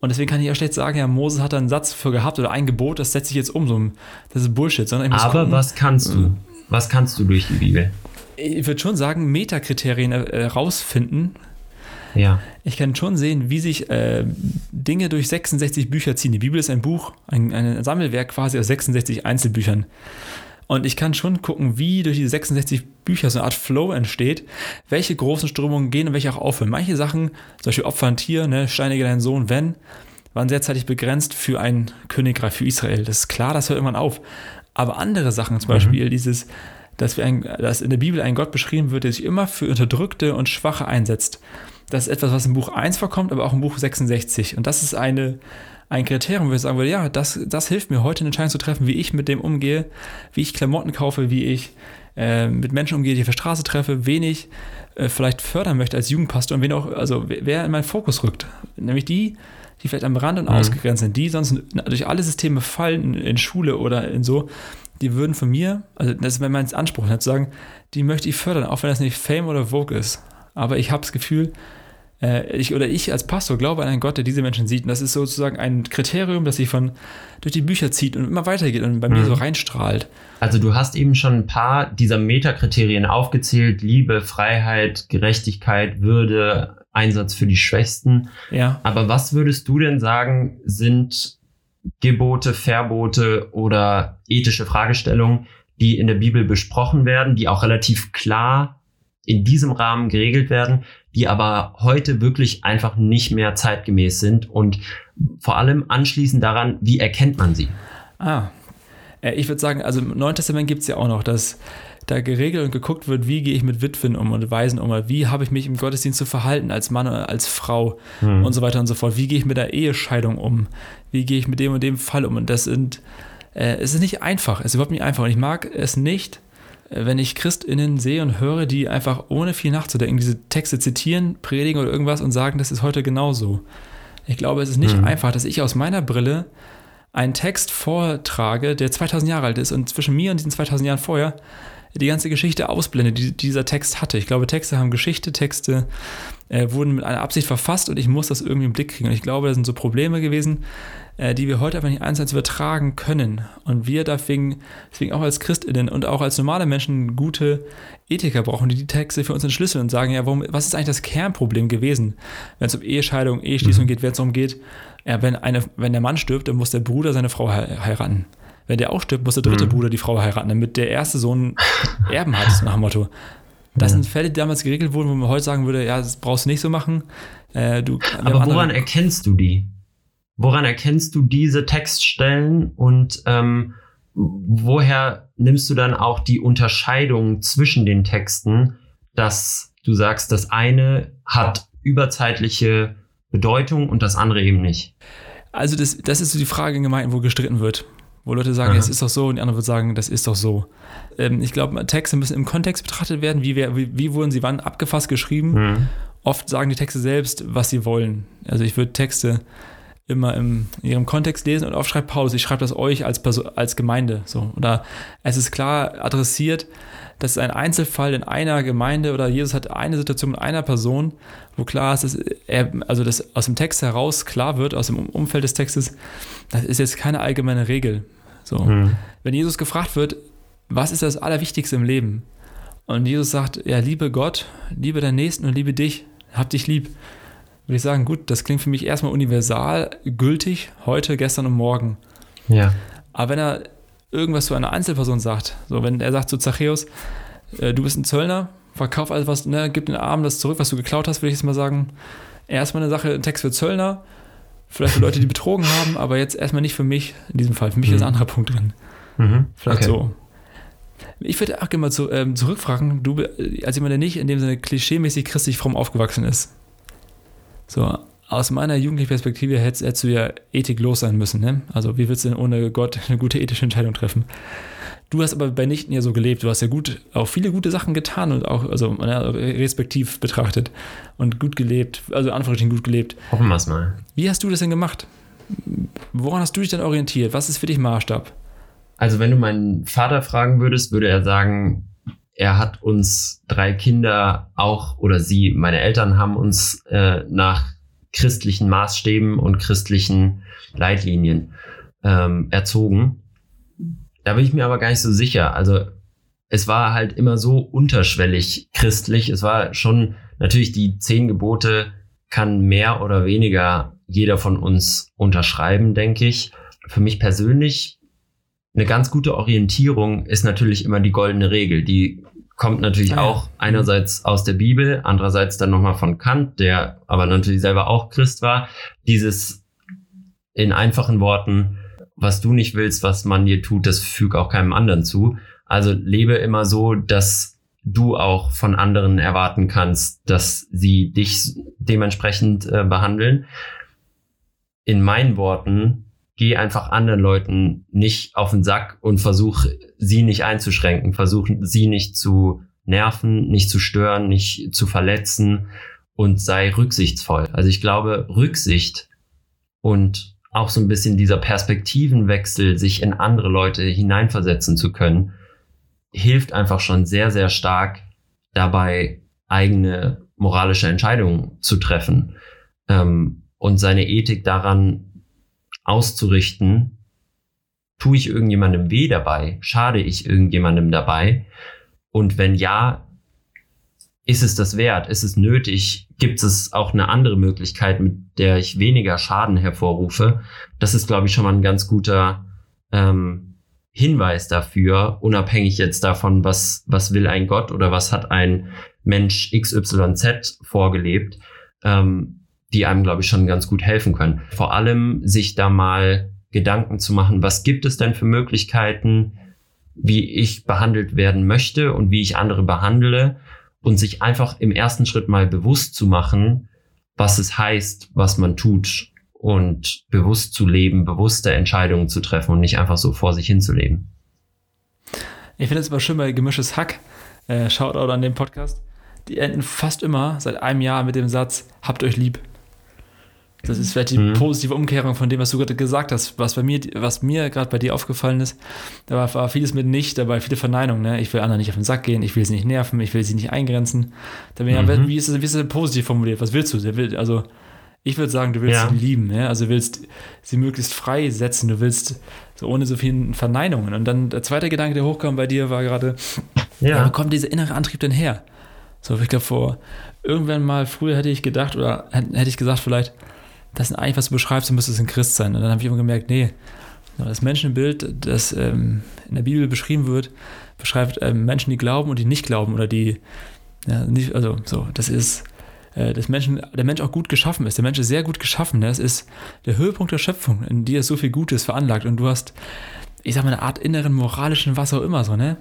Und deswegen kann ich auch schlecht sagen, ja, Moses hat da einen Satz für gehabt oder ein Gebot, das setze ich jetzt um. So, das ist Bullshit. Sondern Aber gucken, was kannst du? Was kannst du durch die Bibel? Ich würde schon sagen, Metakriterien äh, rausfinden. Ja. Ich kann schon sehen, wie sich äh, Dinge durch 66 Bücher ziehen. Die Bibel ist ein Buch, ein, ein Sammelwerk quasi aus 66 Einzelbüchern. Und ich kann schon gucken, wie durch diese 66 Bücher so eine Art Flow entsteht, welche großen Strömungen gehen und welche auch aufhören. Manche Sachen, zum Beispiel Opfer ein Tier, ne, steinige deinen Sohn, wenn, waren sehr zeitlich begrenzt für ein Königreich, für Israel. Das ist klar, das hört irgendwann auf. Aber andere Sachen, zum Beispiel mhm. dieses, dass, wir ein, dass in der Bibel ein Gott beschrieben wird, der sich immer für Unterdrückte und Schwache einsetzt. Das ist etwas, was im Buch 1 vorkommt, aber auch im Buch 66. Und das ist eine, ein Kriterium, wo ich sagen würde, ja, das, das hilft mir heute eine Entscheidung zu treffen, wie ich mit dem umgehe, wie ich Klamotten kaufe, wie ich äh, mit Menschen umgehe, die ich auf der Straße treffe, wen ich äh, vielleicht fördern möchte als Jugendpastor und wen auch, also wer in meinen Fokus rückt. Nämlich die, die vielleicht am Rand und mhm. ausgegrenzt sind, die sonst durch alle Systeme fallen in, Schule oder in so, die würden von mir, also das ist mein Anspruch, zu sagen, die möchte ich fördern, auch wenn das nicht Fame oder Vogue ist. Aber ich habe das Gefühl, ich oder ich als Pastor glaube an einen Gott, der diese Menschen sieht. Und das ist sozusagen ein Kriterium, das sich von durch die Bücher zieht und immer weitergeht und bei mhm. mir so reinstrahlt. Also du hast eben schon ein paar dieser Metakriterien aufgezählt: Liebe, Freiheit, Gerechtigkeit, Würde, Einsatz für die Schwächsten. Ja. Aber was würdest du denn sagen, sind Gebote, Verbote oder ethische Fragestellungen, die in der Bibel besprochen werden, die auch relativ klar in diesem Rahmen geregelt werden, die aber heute wirklich einfach nicht mehr zeitgemäß sind und vor allem anschließend daran, wie erkennt man sie? Ah, äh, ich würde sagen, also im Neuen Testament gibt es ja auch noch, dass da geregelt und geguckt wird, wie gehe ich mit Witwen um und Waisen um, wie habe ich mich im Gottesdienst zu verhalten als Mann oder als Frau hm. und so weiter und so fort. Wie gehe ich mit der Ehescheidung um? Wie gehe ich mit dem und dem Fall um? Und das sind, äh, es ist nicht einfach, es ist überhaupt nicht einfach. Und ich mag es nicht, wenn ich ChristInnen sehe und höre, die einfach ohne viel nachzudenken diese Texte zitieren, predigen oder irgendwas und sagen, das ist heute genauso. Ich glaube, es ist nicht mhm. einfach, dass ich aus meiner Brille einen Text vortrage, der 2000 Jahre alt ist und zwischen mir und diesen 2000 Jahren vorher die ganze Geschichte ausblende, die dieser Text hatte. Ich glaube, Texte haben Geschichte, Texte äh, wurden mit einer Absicht verfasst und ich muss das irgendwie im Blick kriegen. Und ich glaube, das sind so Probleme gewesen, die wir heute einfach nicht eins eins übertragen können. Und wir deswegen, deswegen auch als ChristInnen und auch als normale Menschen gute Ethiker brauchen, die die Texte für uns entschlüsseln und sagen, ja, warum, was ist eigentlich das Kernproblem gewesen, wenn es um Ehescheidung, Eheschließung mhm. geht, wenn es darum geht, ja, wenn, eine, wenn der Mann stirbt, dann muss der Bruder seine Frau heiraten. Wenn der auch stirbt, muss der dritte mhm. Bruder die Frau heiraten, damit der erste Sohn Erben hat, nach dem Motto. Das ja. sind Fälle, die damals geregelt wurden, wo man heute sagen würde, ja, das brauchst du nicht so machen. Äh, du, Aber woran erkennst du die? Woran erkennst du diese Textstellen und ähm, woher nimmst du dann auch die Unterscheidung zwischen den Texten, dass du sagst, das eine hat überzeitliche Bedeutung und das andere eben nicht? Also das, das ist so die Frage in Gemeinden, wo gestritten wird. Wo Leute sagen, es ist doch so und die anderen würden sagen, das ist doch so. Ähm, ich glaube, Texte müssen im Kontext betrachtet werden. Wie, wie, wie wurden sie wann abgefasst geschrieben? Mhm. Oft sagen die Texte selbst, was sie wollen. Also ich würde Texte immer im, in ihrem Kontext lesen und oft schreibt Paulus, ich schreibe das euch als, Person, als Gemeinde. So. Oder es ist klar adressiert, das ist ein Einzelfall in einer Gemeinde oder Jesus hat eine Situation mit einer Person, wo klar ist, dass er, also das aus dem Text heraus klar wird, aus dem Umfeld des Textes, das ist jetzt keine allgemeine Regel. So. Mhm. Wenn Jesus gefragt wird, was ist das Allerwichtigste im Leben? Und Jesus sagt, ja, liebe Gott, liebe deinen Nächsten und liebe dich, hab dich lieb würde ich sagen, gut, das klingt für mich erstmal universal gültig, heute, gestern und morgen. Ja. Aber wenn er irgendwas zu einer Einzelperson sagt, so wenn er sagt zu Zachäus, äh, du bist ein Zöllner, verkauf alles was, ne, gib den Armen das zurück, was du geklaut hast, würde ich jetzt mal sagen, erstmal eine Sache, ein Text für Zöllner, vielleicht für Leute, die betrogen haben, aber jetzt erstmal nicht für mich in diesem Fall. Für mich mhm. ist ein anderer Punkt drin. Mhm. Vielleicht okay. so. Ich würde auch gerne mal zu, ähm, zurückfragen, du als jemand, der nicht in dem Sinne klischeemäßig christlich fromm aufgewachsen ist, so, aus meiner jugendlichen Perspektive hättest, hättest du ja ethiklos sein müssen. Ne? Also, wie willst du denn ohne Gott eine gute ethische Entscheidung treffen? Du hast aber bei Nichten ja so gelebt. Du hast ja gut, auch viele gute Sachen getan und auch, also ja, respektiv betrachtet und gut gelebt, also Anführungsstrichen gut gelebt. Hoffen wir es mal. Wie hast du das denn gemacht? Woran hast du dich denn orientiert? Was ist für dich Maßstab? Also, wenn du meinen Vater fragen würdest, würde er sagen, er hat uns drei Kinder auch, oder sie, meine Eltern haben uns äh, nach christlichen Maßstäben und christlichen Leitlinien ähm, erzogen. Da bin ich mir aber gar nicht so sicher. Also es war halt immer so unterschwellig christlich. Es war schon natürlich die zehn Gebote kann mehr oder weniger jeder von uns unterschreiben, denke ich. Für mich persönlich eine ganz gute Orientierung ist natürlich immer die goldene Regel. Die kommt natürlich ah, auch einerseits aus der Bibel, andererseits dann nochmal von Kant, der aber natürlich selber auch Christ war. Dieses in einfachen Worten, was du nicht willst, was man dir tut, das füg auch keinem anderen zu. Also lebe immer so, dass du auch von anderen erwarten kannst, dass sie dich dementsprechend äh, behandeln. In meinen Worten, geh einfach anderen Leuten nicht auf den Sack und versuch sie nicht einzuschränken, versuch sie nicht zu nerven, nicht zu stören, nicht zu verletzen und sei rücksichtsvoll. Also ich glaube, Rücksicht und auch so ein bisschen dieser Perspektivenwechsel, sich in andere Leute hineinversetzen zu können, hilft einfach schon sehr, sehr stark dabei, eigene moralische Entscheidungen zu treffen ähm, und seine Ethik daran auszurichten, tue ich irgendjemandem weh dabei, schade ich irgendjemandem dabei? Und wenn ja, ist es das wert, ist es nötig, gibt es auch eine andere Möglichkeit, mit der ich weniger Schaden hervorrufe, das ist, glaube ich, schon mal ein ganz guter ähm, Hinweis dafür, unabhängig jetzt davon, was, was will ein Gott oder was hat ein Mensch XYZ vorgelebt, ähm, die einem, glaube ich, schon ganz gut helfen können. Vor allem sich da mal Gedanken zu machen, was gibt es denn für Möglichkeiten, wie ich behandelt werden möchte und wie ich andere behandle und sich einfach im ersten Schritt mal bewusst zu machen, was es heißt, was man tut und bewusst zu leben, bewusste Entscheidungen zu treffen und nicht einfach so vor sich hin zu leben. Ich finde es aber schön bei Gemischtes Hack, äh, Shoutout an den Podcast, die enden fast immer seit einem Jahr mit dem Satz, habt euch lieb. Das ist vielleicht die mhm. positive Umkehrung von dem, was du gerade gesagt hast. Was bei mir, was mir gerade bei dir aufgefallen ist, da war, war, vieles mit nicht dabei, viele Verneinungen. Ne? Ich will anderen nicht auf den Sack gehen, ich will sie nicht nerven, ich will sie nicht eingrenzen. Da bin mhm. ja, wie ist das, wie ist das positiv formuliert? Was willst du? Also, ich würde sagen, du willst ja. sie lieben, ja? also willst sie möglichst frei setzen, du willst so ohne so vielen Verneinungen. Und dann der zweite Gedanke, der hochkam bei dir, war gerade, ja. wo kommt dieser innere Antrieb denn her? So, ich glaube, vor irgendwann mal früher hätte ich gedacht, oder hätte ich gesagt, vielleicht, das ist eigentlich, was du beschreibst, du müsstest ein Christ sein. Und dann habe ich immer gemerkt, nee, das Menschenbild, das ähm, in der Bibel beschrieben wird, beschreibt ähm, Menschen, die glauben und die nicht glauben oder die, ja, nicht, also so, das ist äh, des Menschen, der Mensch auch gut geschaffen ist. Der Mensch ist sehr gut geschaffen. Ne? Das ist der Höhepunkt der Schöpfung, in dir ist so viel Gutes veranlagt und du hast, ich sag mal, eine Art inneren moralischen, was auch immer so, ne?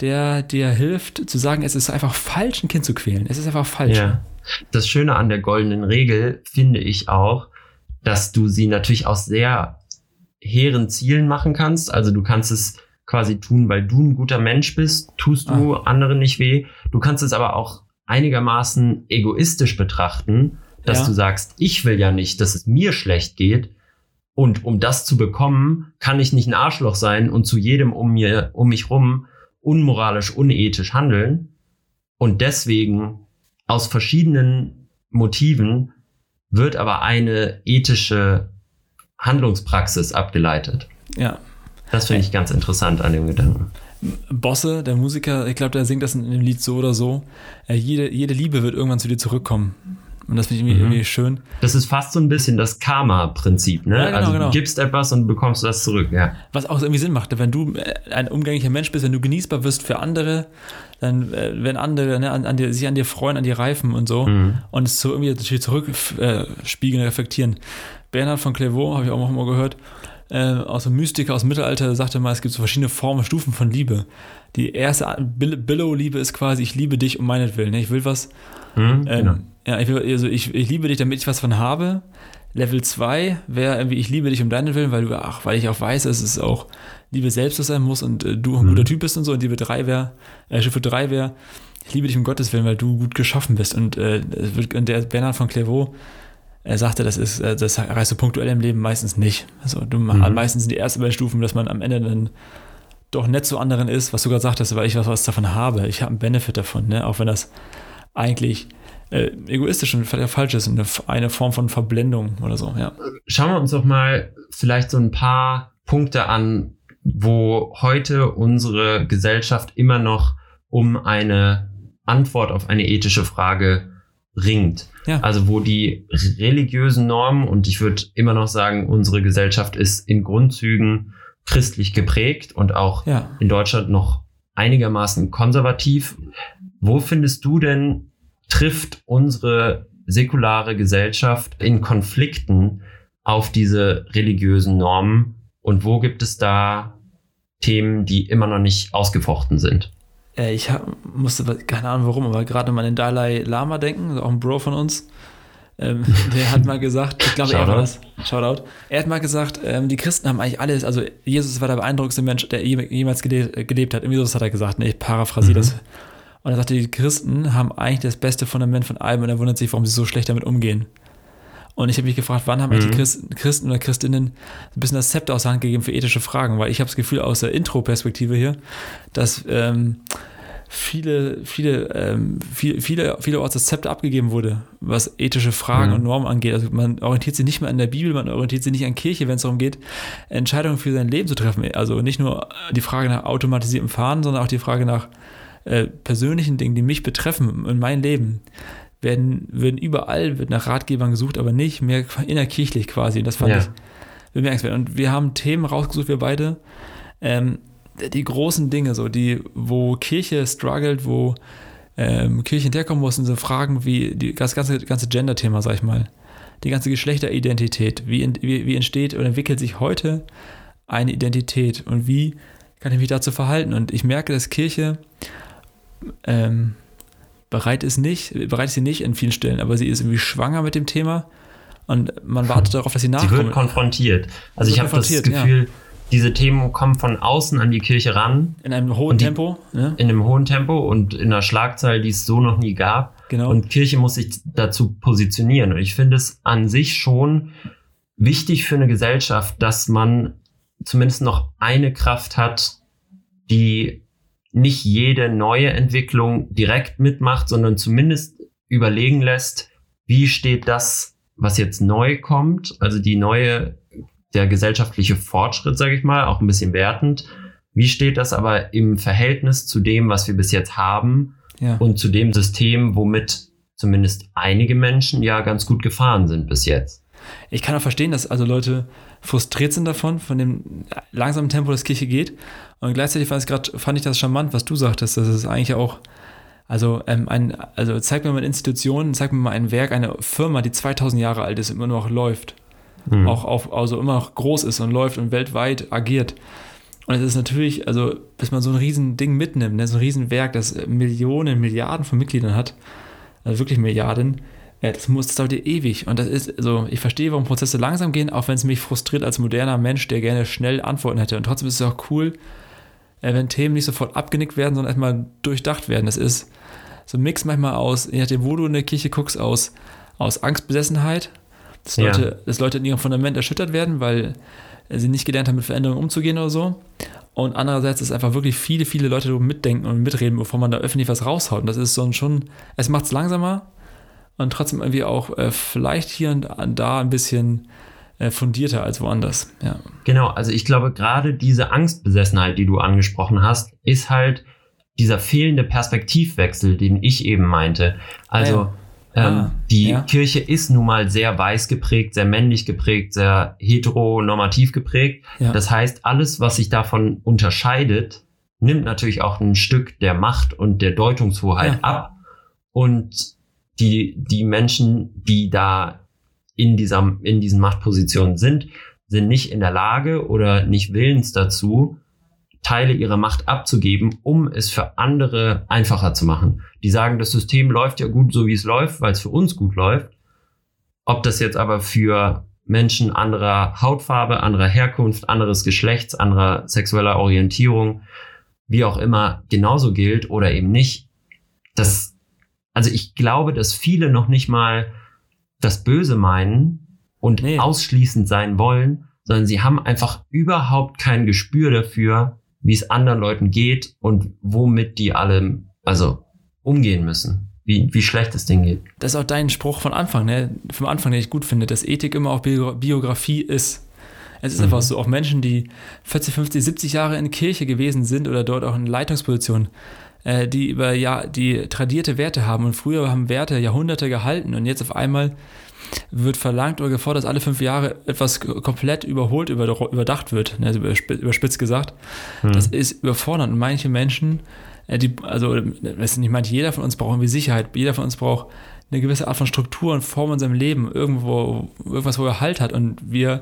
Der dir hilft zu sagen, es ist einfach falsch, ein Kind zu quälen. Es ist einfach falsch. Ja. Das Schöne an der goldenen Regel finde ich auch, dass du sie natürlich aus sehr hehren Zielen machen kannst. Also du kannst es quasi tun, weil du ein guter Mensch bist, tust du ah. anderen nicht weh. Du kannst es aber auch einigermaßen egoistisch betrachten, dass ja. du sagst, ich will ja nicht, dass es mir schlecht geht. Und um das zu bekommen, kann ich nicht ein Arschloch sein und zu jedem um mir, um mich rum unmoralisch, unethisch handeln. Und deswegen aus verschiedenen Motiven wird aber eine ethische Handlungspraxis abgeleitet. Ja. Das finde ich ganz interessant an dem Gedanken. Bosse, der Musiker, ich glaube, der singt das in dem Lied so oder so. Äh, jede, jede Liebe wird irgendwann zu dir zurückkommen. Und das finde ich irgendwie, mhm. irgendwie, schön. Das ist fast so ein bisschen das Karma-Prinzip, ne? Ja, genau, also du genau. gibst etwas und bekommst das zurück, ja. Was auch irgendwie Sinn macht, wenn du äh, ein umgänglicher Mensch bist, wenn du genießbar wirst für andere, dann äh, wenn andere ne, an, an dir, sich an dir freuen, an dir reifen und so mhm. und es so irgendwie natürlich zurückspiegeln, äh, reflektieren. Bernhard von Clairvaux, habe ich auch mal gehört, äh, aus dem Mystiker aus dem Mittelalter sagte mal, es gibt so verschiedene Formen, Stufen von Liebe. Die erste Billow-Liebe ist quasi, ich liebe dich um meinetwillen. Ne? Ich will was. Mhm, ähm, genau. Ja, ich, also ich, ich liebe dich, damit ich was von habe. Level 2 wäre irgendwie, ich liebe dich um deinen Willen, weil du, ach, weil ich auch weiß, dass es auch Liebe selbst sein muss und äh, du ein mhm. guter Typ bist und so. Und Liebe 3 wäre, äh, Stufe 3 wäre, ich liebe dich um Gottes Willen, weil du gut geschaffen bist. Und, äh, und der Bernhard von Clairvaux er sagte, das ist, äh, das erreichst du punktuell im Leben meistens nicht. Also du, mhm. meistens sind die ersten beiden Stufen, dass man am Ende dann doch nett zu anderen ist, was du gerade sagtest, weil ich was, was davon habe. Ich habe einen Benefit davon, ne? auch wenn das eigentlich äh, egoistisch und falsch ist, eine, eine Form von Verblendung oder so. Ja. Schauen wir uns doch mal vielleicht so ein paar Punkte an, wo heute unsere Gesellschaft immer noch um eine Antwort auf eine ethische Frage ringt. Ja. Also wo die religiösen Normen, und ich würde immer noch sagen, unsere Gesellschaft ist in Grundzügen christlich geprägt und auch ja. in Deutschland noch einigermaßen konservativ. Wo findest du denn, trifft unsere säkulare Gesellschaft in Konflikten auf diese religiösen Normen und wo gibt es da Themen, die immer noch nicht ausgefochten sind? Äh, ich hab, musste, keine Ahnung warum, aber gerade mal an den Dalai Lama denken, auch ein Bro von uns. Ähm, der hat mal gesagt, ich glaube, er war das. Shoutout. Er hat mal gesagt, ähm, die Christen haben eigentlich alles, also Jesus war der beeindruckendste Mensch, der jemals gelebt, gelebt hat. Irgendwie so hat er gesagt, ne, ich paraphrasiere mhm. das. Und er sagte, die Christen haben eigentlich das beste Fundament von allem und er wundert sich, warum sie so schlecht damit umgehen. Und ich habe mich gefragt, wann haben mhm. die Christen, Christen oder Christinnen ein bisschen das Zepter aus der Hand gegeben für ethische Fragen? Weil ich habe das Gefühl aus der Intro-Perspektive hier, dass ähm, viele, viele, ähm, viele, viele, vielerorts das Zepter abgegeben wurde, was ethische Fragen mhm. und Normen angeht. Also man orientiert sich nicht mehr an der Bibel, man orientiert sich nicht an Kirche, wenn es darum geht, Entscheidungen für sein Leben zu treffen. Also nicht nur die Frage nach automatisiertem Fahren, sondern auch die Frage nach äh, persönlichen Dingen, die mich betreffen in mein Leben. Werden, werden überall wird nach Ratgebern gesucht, aber nicht mehr innerkirchlich quasi. Und das fand ja. ich bemerkenswert. Und wir haben Themen rausgesucht, wir beide, ähm, die großen Dinge, so die, wo Kirche struggelt, wo ähm, Kirche hinterkommen muss, sind so Fragen wie die, das ganze, ganze Gender-Thema, sag ich mal. Die ganze Geschlechteridentität. Wie, wie, wie entsteht oder entwickelt sich heute eine Identität und wie kann ich mich dazu verhalten? Und ich merke, dass Kirche ähm, bereit ist nicht, bereit ist sie nicht in vielen Stellen, aber sie ist irgendwie schwanger mit dem Thema und man wartet darauf, dass sie nachkommt. Sie wird konfrontiert. Also ich habe das Gefühl, ja diese Themen kommen von außen an die Kirche ran. In einem hohen die, Tempo. Ne? In einem hohen Tempo und in einer Schlagzahl, die es so noch nie gab. Genau. Und Kirche muss sich dazu positionieren. Und ich finde es an sich schon wichtig für eine Gesellschaft, dass man zumindest noch eine Kraft hat, die nicht jede neue Entwicklung direkt mitmacht, sondern zumindest überlegen lässt, wie steht das, was jetzt neu kommt, also die neue der gesellschaftliche Fortschritt, sage ich mal, auch ein bisschen wertend. Wie steht das aber im Verhältnis zu dem, was wir bis jetzt haben ja. und zu dem System, womit zumindest einige Menschen ja ganz gut gefahren sind bis jetzt? Ich kann auch verstehen, dass also Leute frustriert sind davon, von dem langsamen Tempo, das Kirche geht. Und gleichzeitig fand ich, grad, fand ich das charmant, was du sagtest, dass es eigentlich auch, also, ähm, ein, also zeig mir mal eine Institution, zeig mir mal ein Werk, eine Firma, die 2000 Jahre alt ist und immer noch läuft mhm. auch auf, also immer noch groß ist und läuft und weltweit agiert. Und es ist natürlich, also bis man so ein riesen Ding mitnimmt, ne, so ein Riesenwerk, das Millionen, Milliarden von Mitgliedern hat, also wirklich Milliarden, ja, das muss, das dauert ja ewig. Und das ist, also ich verstehe, warum Prozesse langsam gehen, auch wenn es mich frustriert als moderner Mensch, der gerne schnell Antworten hätte. Und trotzdem ist es auch cool, äh, wenn Themen nicht sofort abgenickt werden, sondern erstmal durchdacht werden. Das ist so ein Mix manchmal aus, je nachdem, wo du in der Kirche guckst, aus, aus Angstbesessenheit, dass Leute, ja. dass Leute in ihrem Fundament erschüttert werden, weil sie nicht gelernt haben, mit Veränderungen umzugehen oder so. Und andererseits ist einfach wirklich viele, viele Leute mitdenken und mitreden, bevor man da öffentlich was raushaut. Und das ist so ein schon, es macht es langsamer und trotzdem irgendwie auch äh, vielleicht hier und da ein bisschen fundierter als woanders. Ja. Genau, also ich glaube, gerade diese Angstbesessenheit, die du angesprochen hast, ist halt dieser fehlende Perspektivwechsel, den ich eben meinte. Also ja. Ähm, ah, die ja. Kirche ist nun mal sehr weiß geprägt, sehr männlich geprägt, sehr heteronormativ geprägt. Das heißt, alles, was sich davon unterscheidet, nimmt natürlich auch ein Stück der Macht und der Deutungshoheit ab. Und die, die Menschen, die da in dieser, in diesen Machtpositionen sind, sind nicht in der Lage oder nicht willens dazu, Teile ihrer Macht abzugeben, um es für andere einfacher zu machen. Die sagen, das System läuft ja gut so, wie es läuft, weil es für uns gut läuft. Ob das jetzt aber für Menschen anderer Hautfarbe, anderer Herkunft, anderes Geschlechts, anderer sexueller Orientierung, wie auch immer, genauso gilt oder eben nicht. Das, also ich glaube, dass viele noch nicht mal das Böse meinen und nee. ausschließend sein wollen, sondern sie haben einfach überhaupt kein Gespür dafür, wie es anderen Leuten geht und womit die alle, also umgehen müssen. Wie, wie schlecht das Ding geht. Das ist auch dein Spruch von Anfang, ne? Vom Anfang, den ich gut finde, dass Ethik immer auch Biografie ist. Es ist mhm. einfach so, auch Menschen, die 40, 50, 70 Jahre in Kirche gewesen sind oder dort auch in Leitungspositionen, äh, die über ja, die tradierte Werte haben und früher haben Werte Jahrhunderte gehalten und jetzt auf einmal wird verlangt oder gefordert, dass alle fünf Jahre etwas komplett überholt, überdacht wird, also überspitzt gesagt. Mhm. Das ist überfordernd und manche Menschen, äh, die, also das ist nicht meint, jeder von uns braucht irgendwie Sicherheit, jeder von uns braucht eine gewisse Art von Struktur und Form in seinem Leben, irgendwo, irgendwas, wo er Halt hat. Und wir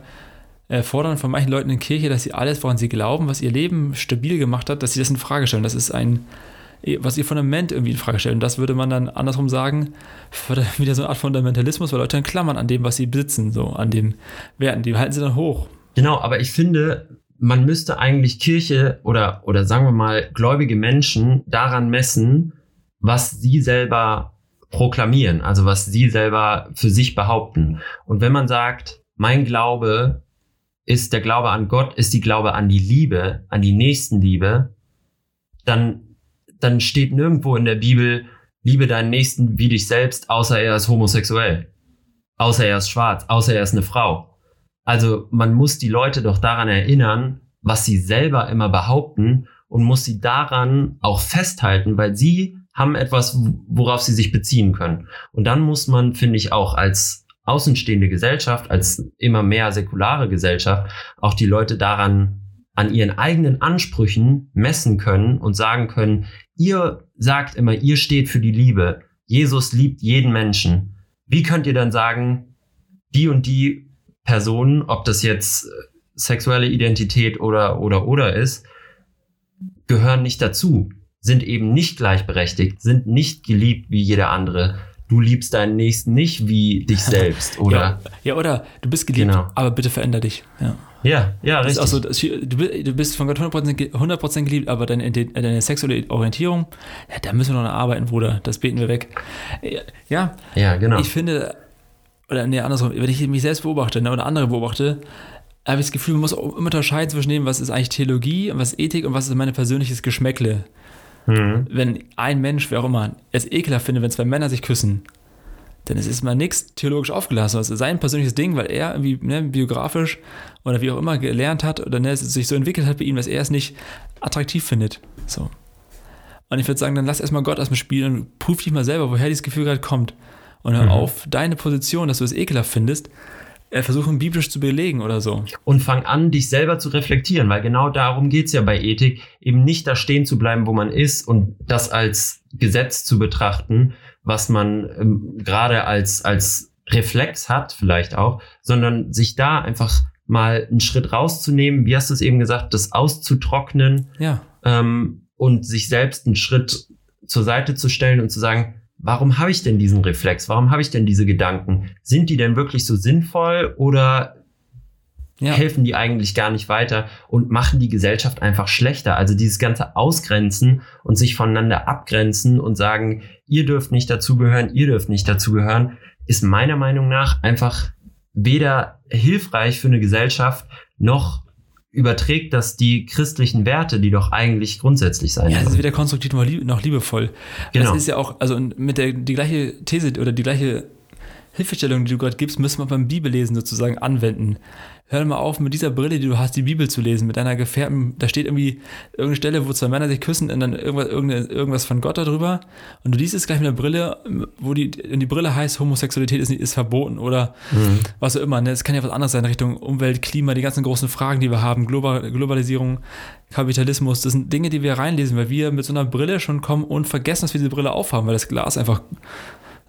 äh, fordern von manchen Leuten in der Kirche, dass sie alles, woran sie glauben, was ihr Leben stabil gemacht hat, dass sie das in Frage stellen. Das ist ein, was ihr Fundament irgendwie in Frage stellt. Und das würde man dann andersrum sagen, wieder so eine Art Fundamentalismus, weil Leute dann klammern an dem, was sie besitzen, so an den Werten. Die halten sie dann hoch. Genau, aber ich finde, man müsste eigentlich Kirche oder, oder sagen wir mal gläubige Menschen daran messen, was sie selber proklamieren, also was sie selber für sich behaupten. Und wenn man sagt, mein Glaube ist der Glaube an Gott, ist die Glaube an die Liebe, an die Nächstenliebe, dann, dann steht nirgendwo in der Bibel, liebe deinen Nächsten wie dich selbst, außer er ist homosexuell, außer er ist schwarz, außer er ist eine Frau. Also man muss die Leute doch daran erinnern, was sie selber immer behaupten und muss sie daran auch festhalten, weil sie haben etwas, worauf sie sich beziehen können. Und dann muss man, finde ich, auch als außenstehende Gesellschaft, als immer mehr säkulare Gesellschaft, auch die Leute daran an ihren eigenen Ansprüchen messen können und sagen können, ihr sagt immer, ihr steht für die Liebe. Jesus liebt jeden Menschen. Wie könnt ihr dann sagen, die und die Personen, ob das jetzt äh, sexuelle Identität oder, oder, oder ist, gehören nicht dazu, sind eben nicht gleichberechtigt, sind nicht geliebt wie jeder andere du liebst deinen Nächsten nicht wie dich selbst, oder? ja, ja, oder du bist geliebt, genau. aber bitte veränder dich. Ja, ja, ja richtig. So, du, bist von Gott 100%, 100 geliebt, aber deine, deine sexuelle Orientierung, ja, da müssen wir noch arbeiten, Bruder. Das beten wir weg. Ja, ja genau. Ich finde, oder nee, andersrum, wenn ich mich selbst beobachte ne, oder andere beobachte, habe ich das Gefühl, man muss auch immer unterscheiden zwischen dem, was ist eigentlich Theologie und was ist Ethik und was ist mein persönliches Geschmäckle. Mhm. Wenn ein Mensch, wer auch immer, es ekelhaft findet, wenn zwei Männer sich küssen, dann ist es mal nichts theologisch aufgelassen. Das ist sein persönliches Ding, weil er irgendwie ne, biografisch oder wie auch immer gelernt hat oder ne, sich so entwickelt hat bei ihm, dass er es nicht attraktiv findet. So. Und ich würde sagen, dann lass erstmal Gott erstmal spielen und prüf dich mal selber, woher dieses Gefühl gerade kommt. Und hör mhm. auf, deine Position, dass du es ekelhaft findest, versuchen biblisch zu belegen oder so. Und fang an, dich selber zu reflektieren, weil genau darum geht's ja bei Ethik, eben nicht da stehen zu bleiben, wo man ist und das als Gesetz zu betrachten, was man ähm, gerade als, als Reflex hat, vielleicht auch, sondern sich da einfach mal einen Schritt rauszunehmen, wie hast du es eben gesagt, das auszutrocknen ja. ähm, und sich selbst einen Schritt zur Seite zu stellen und zu sagen, warum habe ich denn diesen Reflex? Warum habe ich denn diese Gedanken? Sind die denn wirklich so sinnvoll oder ja. helfen die eigentlich gar nicht weiter und machen die Gesellschaft einfach schlechter? Also dieses ganze Ausgrenzen und sich voneinander abgrenzen und sagen, ihr dürft nicht dazugehören, ihr dürft nicht dazugehören, ist meiner Meinung nach einfach weder hilfreich für eine Gesellschaft noch überträgt das die christlichen Werte, die doch eigentlich grundsätzlich sein. Ja, das ist weder konstruktiv noch liebevoll. Genau. Das ist ja auch, also mit der die gleiche These oder die gleiche Hilfestellung, die du gerade gibst, müssen wir beim Bibellesen sozusagen anwenden. Hör mal auf, mit dieser Brille, die du hast, die Bibel zu lesen, mit deiner Gefährten. Da steht irgendwie irgendeine Stelle, wo zwei Männer sich küssen und dann irgendwas, irgendwas von Gott darüber. Und du liest es gleich mit der Brille, wo die, die Brille heißt, Homosexualität ist, ist verboten oder mhm. was auch immer. Ne? Es kann ja was anderes sein, Richtung Umwelt, Klima, die ganzen großen Fragen, die wir haben, Global, Globalisierung, Kapitalismus. Das sind Dinge, die wir reinlesen, weil wir mit so einer Brille schon kommen und vergessen, dass wir diese Brille aufhaben, weil das Glas einfach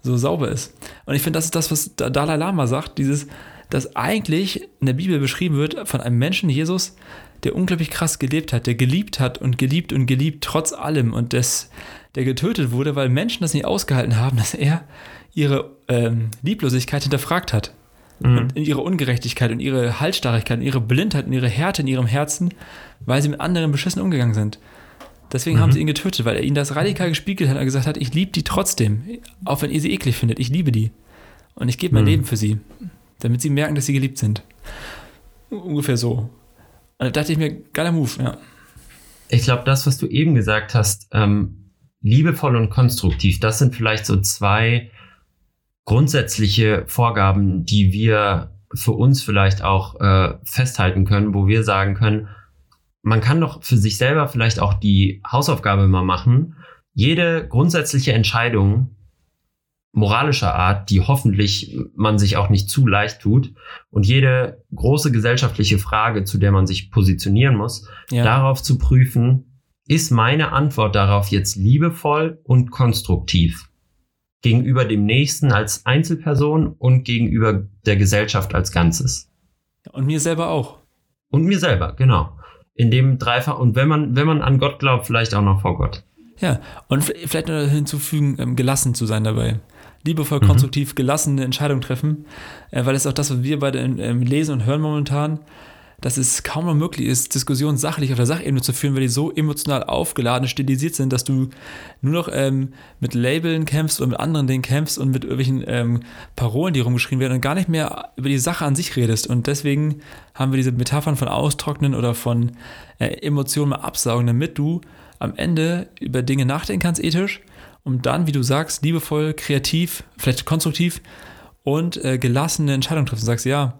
so sauber ist. Und ich finde, das ist das, was Dalai Lama sagt, dieses, dass eigentlich in der Bibel beschrieben wird von einem Menschen, Jesus, der unglaublich krass gelebt hat, der geliebt hat und geliebt und geliebt trotz allem und des, der getötet wurde, weil Menschen das nicht ausgehalten haben, dass er ihre ähm, Lieblosigkeit hinterfragt hat. Mhm. Und ihre Ungerechtigkeit und ihre Halsstarrigkeit und ihre Blindheit und ihre Härte in ihrem Herzen, weil sie mit anderen beschissen umgegangen sind. Deswegen mhm. haben sie ihn getötet, weil er ihnen das radikal gespiegelt hat und gesagt hat, ich liebe die trotzdem, auch wenn ihr sie eklig findet, ich liebe die. Und ich gebe mein mhm. Leben für sie, damit sie merken, dass sie geliebt sind. Ungefähr so. Und da dachte ich mir, geiler Move, ja. Ich glaube, das, was du eben gesagt hast, ähm, liebevoll und konstruktiv, das sind vielleicht so zwei grundsätzliche Vorgaben, die wir für uns vielleicht auch äh, festhalten können, wo wir sagen können, man kann doch für sich selber vielleicht auch die Hausaufgabe mal machen. Jede grundsätzliche Entscheidung moralischer Art, die hoffentlich man sich auch nicht zu leicht tut und jede große gesellschaftliche Frage, zu der man sich positionieren muss, ja. darauf zu prüfen, ist meine Antwort darauf jetzt liebevoll und konstruktiv? gegenüber dem Nächsten als Einzelperson und gegenüber der Gesellschaft als Ganzes. Und mir selber auch. Und mir selber, genau. In dem Dreifach, und wenn man, wenn man an Gott glaubt, vielleicht auch noch vor Gott. Ja, und vielleicht noch hinzufügen, ähm, gelassen zu sein dabei. Liebevoll, mhm. konstruktiv, gelassene Entscheidungen treffen, äh, weil es auch das, was wir beide ähm, lesen und hören momentan, dass es kaum noch möglich ist, Diskussionen sachlich auf der Sachebene zu führen, weil die so emotional aufgeladen, stilisiert sind, dass du nur noch ähm, mit Labeln kämpfst und mit anderen Dingen kämpfst und mit irgendwelchen ähm, Parolen, die rumgeschrien werden und gar nicht mehr über die Sache an sich redest. Und deswegen haben wir diese Metaphern von Austrocknen oder von äh, Emotionen mal absaugen, damit du am Ende über Dinge nachdenken kannst, ethisch, um dann, wie du sagst, liebevoll, kreativ, vielleicht konstruktiv und äh, gelassene Entscheidungen treffen. Du sagst, ja,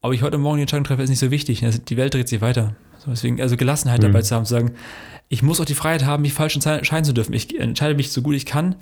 ob ich heute Morgen die Entscheidung treffe, ist nicht so wichtig. Die Welt dreht sich weiter. deswegen, also Gelassenheit mhm. dabei zu haben, zu sagen, ich muss auch die Freiheit haben, mich falsch entscheiden zu dürfen. Ich entscheide mich so gut ich kann,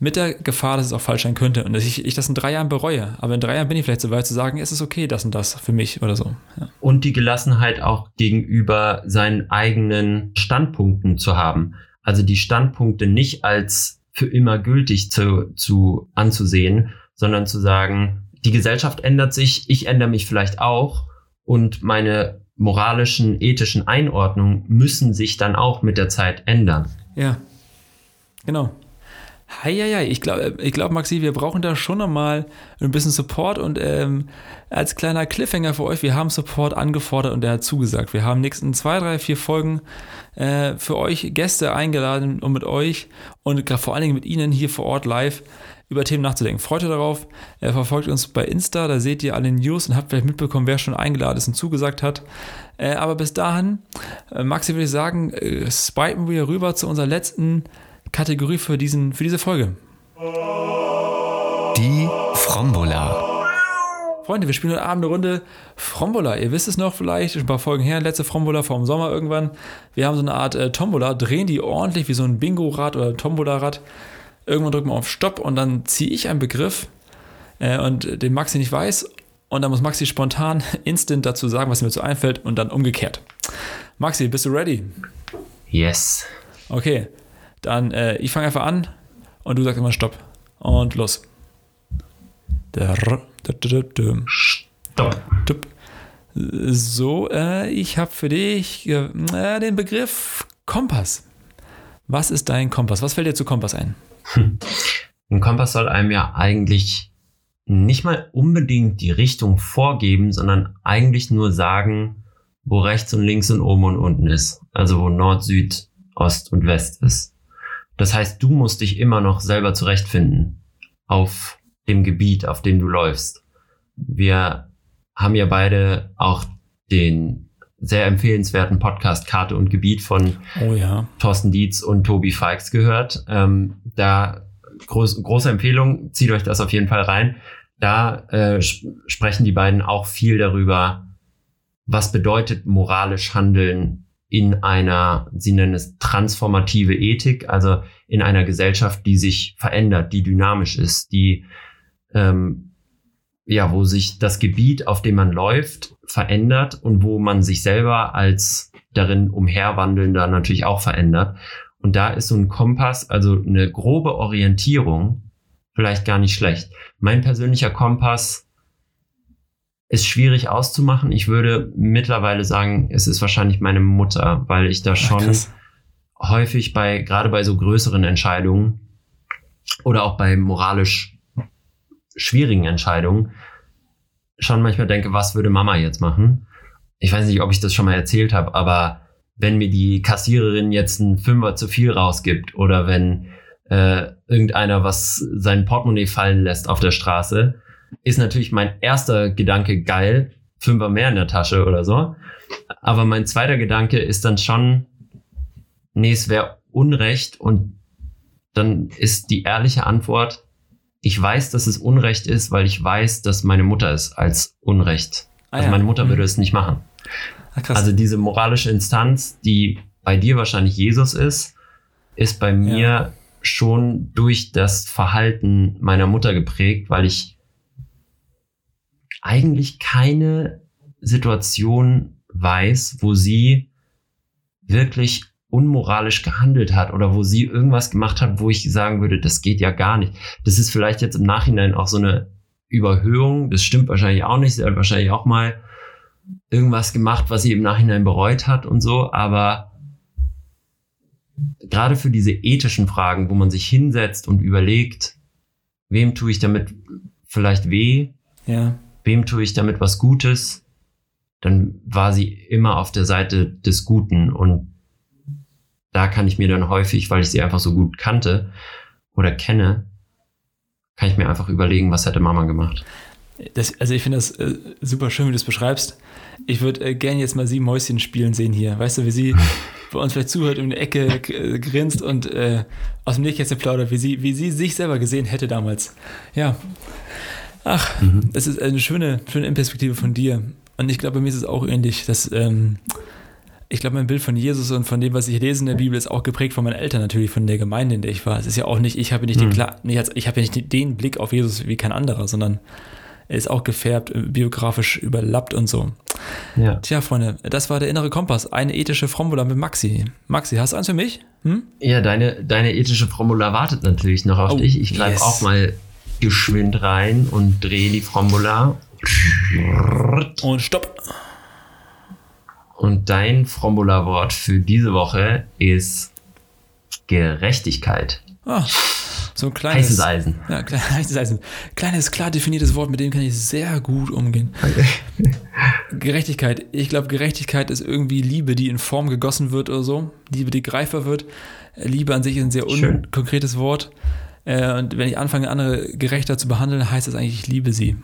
mit der Gefahr, dass es auch falsch sein könnte und dass ich, ich das in drei Jahren bereue. Aber in drei Jahren bin ich vielleicht so weit zu sagen, es ist okay, das und das für mich oder so. Ja. Und die Gelassenheit auch gegenüber seinen eigenen Standpunkten zu haben. Also die Standpunkte nicht als für immer gültig zu, zu anzusehen, sondern zu sagen, die Gesellschaft ändert sich, ich ändere mich vielleicht auch und meine moralischen, ethischen Einordnungen müssen sich dann auch mit der Zeit ändern. Ja, genau. Heieiei, ich glaube, ich glaub, Maxi, wir brauchen da schon nochmal ein bisschen Support und ähm, als kleiner Cliffhanger für euch, wir haben Support angefordert und er hat zugesagt. Wir haben nächsten zwei, drei, vier Folgen äh, für euch Gäste eingeladen, um mit euch und vor allen Dingen mit Ihnen hier vor Ort live über Themen nachzudenken. Freut euch darauf. Er verfolgt uns bei Insta, da seht ihr alle News und habt vielleicht mitbekommen, wer schon eingeladen ist und zugesagt hat. Äh, aber bis dahin, äh, Maxi würde ich sagen, äh, swipen wir rüber zu unserer letzten Kategorie für, diesen, für diese Folge. Die Frombola. Freunde, wir spielen heute Abend eine Runde Frombola. Ihr wisst es noch vielleicht, ein paar Folgen her, letzte Frombola vor Sommer irgendwann. Wir haben so eine Art äh, Tombola, drehen die ordentlich wie so ein Bingo-Rad oder Tombola-Rad. Irgendwann drücken wir auf Stopp und dann ziehe ich einen Begriff äh, und den Maxi nicht weiß. Und dann muss Maxi spontan, instant dazu sagen, was mir so einfällt und dann umgekehrt. Maxi, bist du ready? Yes. Okay, dann äh, ich fange einfach an und du sagst immer Stopp. Und los. Stopp. So, äh, ich habe für dich äh, den Begriff Kompass. Was ist dein Kompass? Was fällt dir zu Kompass ein? Ein Kompass soll einem ja eigentlich nicht mal unbedingt die Richtung vorgeben, sondern eigentlich nur sagen, wo rechts und links und oben und unten ist. Also wo Nord, Süd, Ost und West ist. Das heißt, du musst dich immer noch selber zurechtfinden auf dem Gebiet, auf dem du läufst. Wir haben ja beide auch den sehr empfehlenswerten Podcast Karte und Gebiet von oh ja. Thorsten Dietz und Tobi Feix gehört. Ähm, da groß, große Empfehlung, zieht euch das auf jeden Fall rein. Da äh, sprechen die beiden auch viel darüber, was bedeutet moralisch Handeln in einer, sie nennen es transformative Ethik, also in einer Gesellschaft, die sich verändert, die dynamisch ist, die ähm, ja, wo sich das Gebiet, auf dem man läuft, verändert und wo man sich selber als darin umherwandelnder natürlich auch verändert. Und da ist so ein Kompass, also eine grobe Orientierung, vielleicht gar nicht schlecht. Mein persönlicher Kompass ist schwierig auszumachen. Ich würde mittlerweile sagen, es ist wahrscheinlich meine Mutter, weil ich da schon Ach, häufig bei, gerade bei so größeren Entscheidungen oder auch bei moralisch schwierigen Entscheidungen schon manchmal denke, was würde Mama jetzt machen? Ich weiß nicht, ob ich das schon mal erzählt habe, aber wenn mir die Kassiererin jetzt einen Fünfer zu viel rausgibt oder wenn äh, irgendeiner was sein Portemonnaie fallen lässt auf der Straße, ist natürlich mein erster Gedanke geil, Fünfer mehr in der Tasche oder so. Aber mein zweiter Gedanke ist dann schon, nee, es wäre Unrecht und dann ist die ehrliche Antwort, ich weiß, dass es Unrecht ist, weil ich weiß, dass meine Mutter es als Unrecht. Ah, also meine Mutter mhm. würde es nicht machen. Ach, also diese moralische Instanz, die bei dir wahrscheinlich Jesus ist, ist bei mir ja. schon durch das Verhalten meiner Mutter geprägt, weil ich eigentlich keine Situation weiß, wo sie wirklich unmoralisch gehandelt hat oder wo sie irgendwas gemacht hat, wo ich sagen würde, das geht ja gar nicht. Das ist vielleicht jetzt im Nachhinein auch so eine Überhöhung. Das stimmt wahrscheinlich auch nicht. Sie hat wahrscheinlich auch mal irgendwas gemacht, was sie im Nachhinein bereut hat und so. Aber gerade für diese ethischen Fragen, wo man sich hinsetzt und überlegt, wem tue ich damit vielleicht weh? Ja. Wem tue ich damit was Gutes? Dann war sie immer auf der Seite des Guten und da kann ich mir dann häufig, weil ich sie einfach so gut kannte oder kenne, kann ich mir einfach überlegen, was hätte Mama gemacht. Das, also ich finde das äh, super schön, wie du es beschreibst. Ich würde äh, gerne jetzt mal sie Mäuschen spielen sehen hier. Weißt du, wie sie bei uns vielleicht zuhört, in der Ecke äh, grinst und äh, aus dem Nähkästchen plaudert, wie sie, wie sie sich selber gesehen hätte damals. Ja. Ach, mhm. das ist eine schöne, schöne Perspektive von dir. Und ich glaube, bei mir ist es auch ähnlich, dass ähm, ich glaube, mein Bild von Jesus und von dem, was ich lese in der Bibel, ist auch geprägt von meinen Eltern natürlich, von der Gemeinde, in der ich war. Es ist ja auch nicht, ich habe nicht, mhm. den, nee, ich habe ja nicht den Blick auf Jesus wie kein anderer, sondern er ist auch gefärbt, äh, biografisch überlappt und so. Ja. Tja, Freunde, das war der innere Kompass. Eine ethische Frombola mit Maxi. Maxi, hast du eins für mich? Hm? Ja, deine, deine ethische Frombola wartet natürlich noch auf oh, dich. Ich greife yes. auch mal geschwind rein und drehe die Frombola. Und stopp. Und dein Frombola-Wort für diese Woche ist Gerechtigkeit. Ah. So ein kleines. Heißes Eisen. Ja, heißes Eisen. Kleines, klar definiertes Wort, mit dem kann ich sehr gut umgehen. Gerechtigkeit. Ich glaube, Gerechtigkeit ist irgendwie Liebe, die in Form gegossen wird oder so. Liebe, die greifbar wird. Liebe an sich ist ein sehr unkonkretes Wort. Äh, und wenn ich anfange, andere gerechter zu behandeln, heißt das eigentlich, ich liebe sie.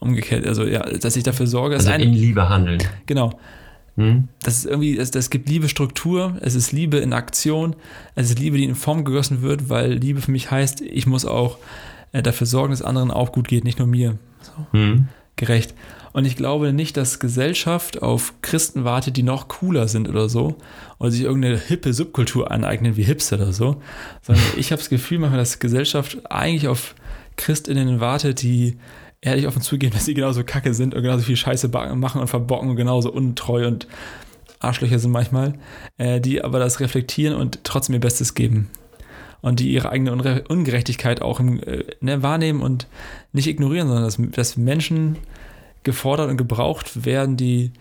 Umgekehrt. Also, ja, dass ich dafür sorge. Also in Liebe handeln. Genau. Hm? Das ist irgendwie, es, es gibt Liebe Struktur, es ist Liebe in Aktion, es ist Liebe, die in Form gegossen wird, weil Liebe für mich heißt, ich muss auch äh, dafür sorgen, dass anderen auch gut geht, nicht nur mir. So. Hm. Gerecht. Und ich glaube nicht, dass Gesellschaft auf Christen wartet, die noch cooler sind oder so, oder sich irgendeine hippe Subkultur aneignen wie Hipster oder so, sondern ich habe das Gefühl manchmal, dass Gesellschaft eigentlich auf Christinnen wartet, die ehrlich offen zugeben, dass sie genauso kacke sind und genauso viel Scheiße machen und verbocken und genauso untreu und Arschlöcher sind manchmal, äh, die aber das reflektieren und trotzdem ihr Bestes geben. Und die ihre eigene Ungerechtigkeit auch im, äh, ne, wahrnehmen und nicht ignorieren, sondern dass, dass Menschen gefordert und gebraucht werden, die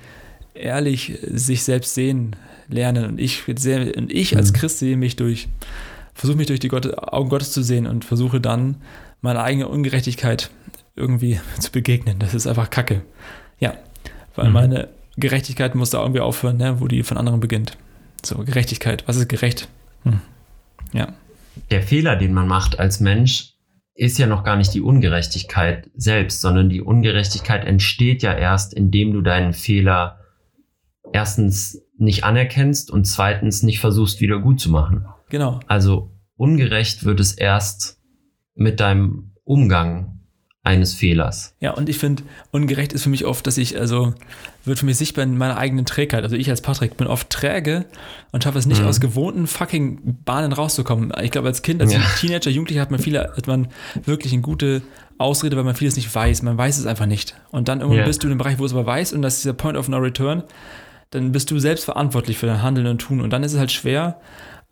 ehrlich sich selbst sehen lernen. Und ich, sehr, und ich als mhm. Christ sehe mich durch, versuche mich durch die Gott, Augen Gottes zu sehen und versuche dann meine eigene Ungerechtigkeit irgendwie zu begegnen. Das ist einfach Kacke. Ja, weil mhm. meine Gerechtigkeit muss da irgendwie aufhören, ne, wo die von anderen beginnt. So, Gerechtigkeit. Was ist gerecht? Hm. Ja. Der Fehler, den man macht als Mensch, ist ja noch gar nicht die Ungerechtigkeit selbst, sondern die Ungerechtigkeit entsteht ja erst, indem du deinen Fehler erstens nicht anerkennst und zweitens nicht versuchst, wieder gut zu machen. Genau. Also ungerecht wird es erst mit deinem Umgang eines Fehlers. Ja, und ich finde, ungerecht ist für mich oft, dass ich, also, wird für mich sichtbar in meiner eigenen Trägheit. Also ich als Patrick bin oft träge und schaffe es nicht, mhm. aus gewohnten fucking Bahnen rauszukommen. Ich glaube, als Kind, als ja. Teenager, Jugendlicher hat man viele, hat man wirklich eine gute Ausrede, weil man vieles nicht weiß. Man weiß es einfach nicht. Und dann irgendwann ja. bist du in einem Bereich, wo es aber weiß und das ist dieser Point of No Return, dann bist du selbst verantwortlich für dein Handeln und Tun. Und dann ist es halt schwer,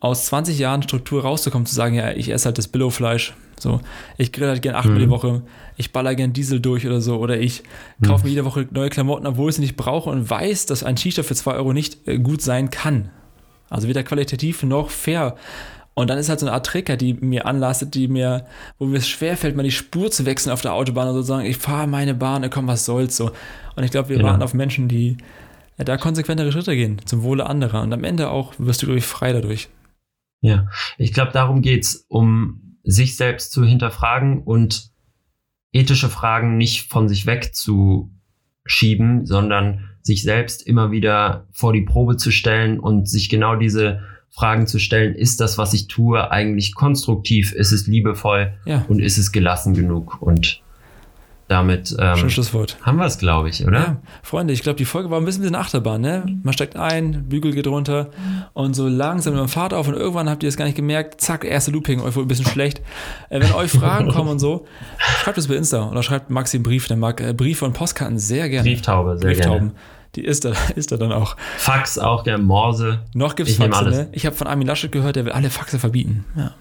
aus 20 Jahren Struktur rauszukommen, zu sagen, ja, ich esse halt das Billow-Fleisch. So, ich grill halt gern achtmal mhm. die Woche, ich baller gern Diesel durch oder so, oder ich kaufe mhm. mir jede Woche neue Klamotten, obwohl ich sie nicht brauche und weiß, dass ein T-Shirt für 2 Euro nicht äh, gut sein kann. Also weder qualitativ noch fair. Und dann ist halt so eine Art Trecker, die mir anlastet, die mir, wo mir es schwerfällt, mal die Spur zu wechseln auf der Autobahn und so sagen, ich fahre meine Bahn, komm, was soll's so. Und ich glaube, wir genau. warten auf Menschen, die ja, da konsequentere Schritte gehen, zum Wohle anderer. Und am Ende auch wirst du, glaube ich, frei dadurch. Ja, ich glaube, darum geht's, um sich selbst zu hinterfragen und ethische Fragen nicht von sich wegzuschieben, sondern sich selbst immer wieder vor die Probe zu stellen und sich genau diese Fragen zu stellen, ist das, was ich tue, eigentlich konstruktiv, ist es liebevoll ja. und ist es gelassen genug? Und damit ähm, Schlusswort. haben wir es, glaube ich, oder? Ja, Freunde, ich glaube, die Folge war ein bisschen, ein bisschen Achterbahn. Ne? Man steckt ein, Bügel geht runter und so langsam nimmt man Fahrt auf und irgendwann habt ihr es gar nicht gemerkt, zack, erste Looping, euch wohl ein bisschen schlecht. Äh, wenn euch Fragen kommen und so, schreibt es bei Insta oder schreibt Maxi einen Brief, der mag äh, Briefe und Postkarten sehr gerne. Brieftaube, sehr Brieftauben. gerne. Die ist da, ist da dann auch. Fax auch, der Morse. Noch gibt's Ich nehm Faxe, ne? Ich habe von Armin Laschet gehört, der will alle Faxe verbieten. Ja.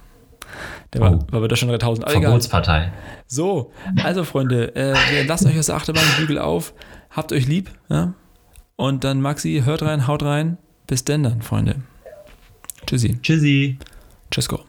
Der war, Oh. war bei der schon 3000. Aber egal. Verbotspartei. So, also Freunde, äh, wir lassen euch aus der Achterbahnbügel auf. Habt euch lieb. Ja? Und dann Maxi, hört rein, haut rein. Bis denn dann, Freunde. Tschüssi. Tschüssi. Tschüss, go.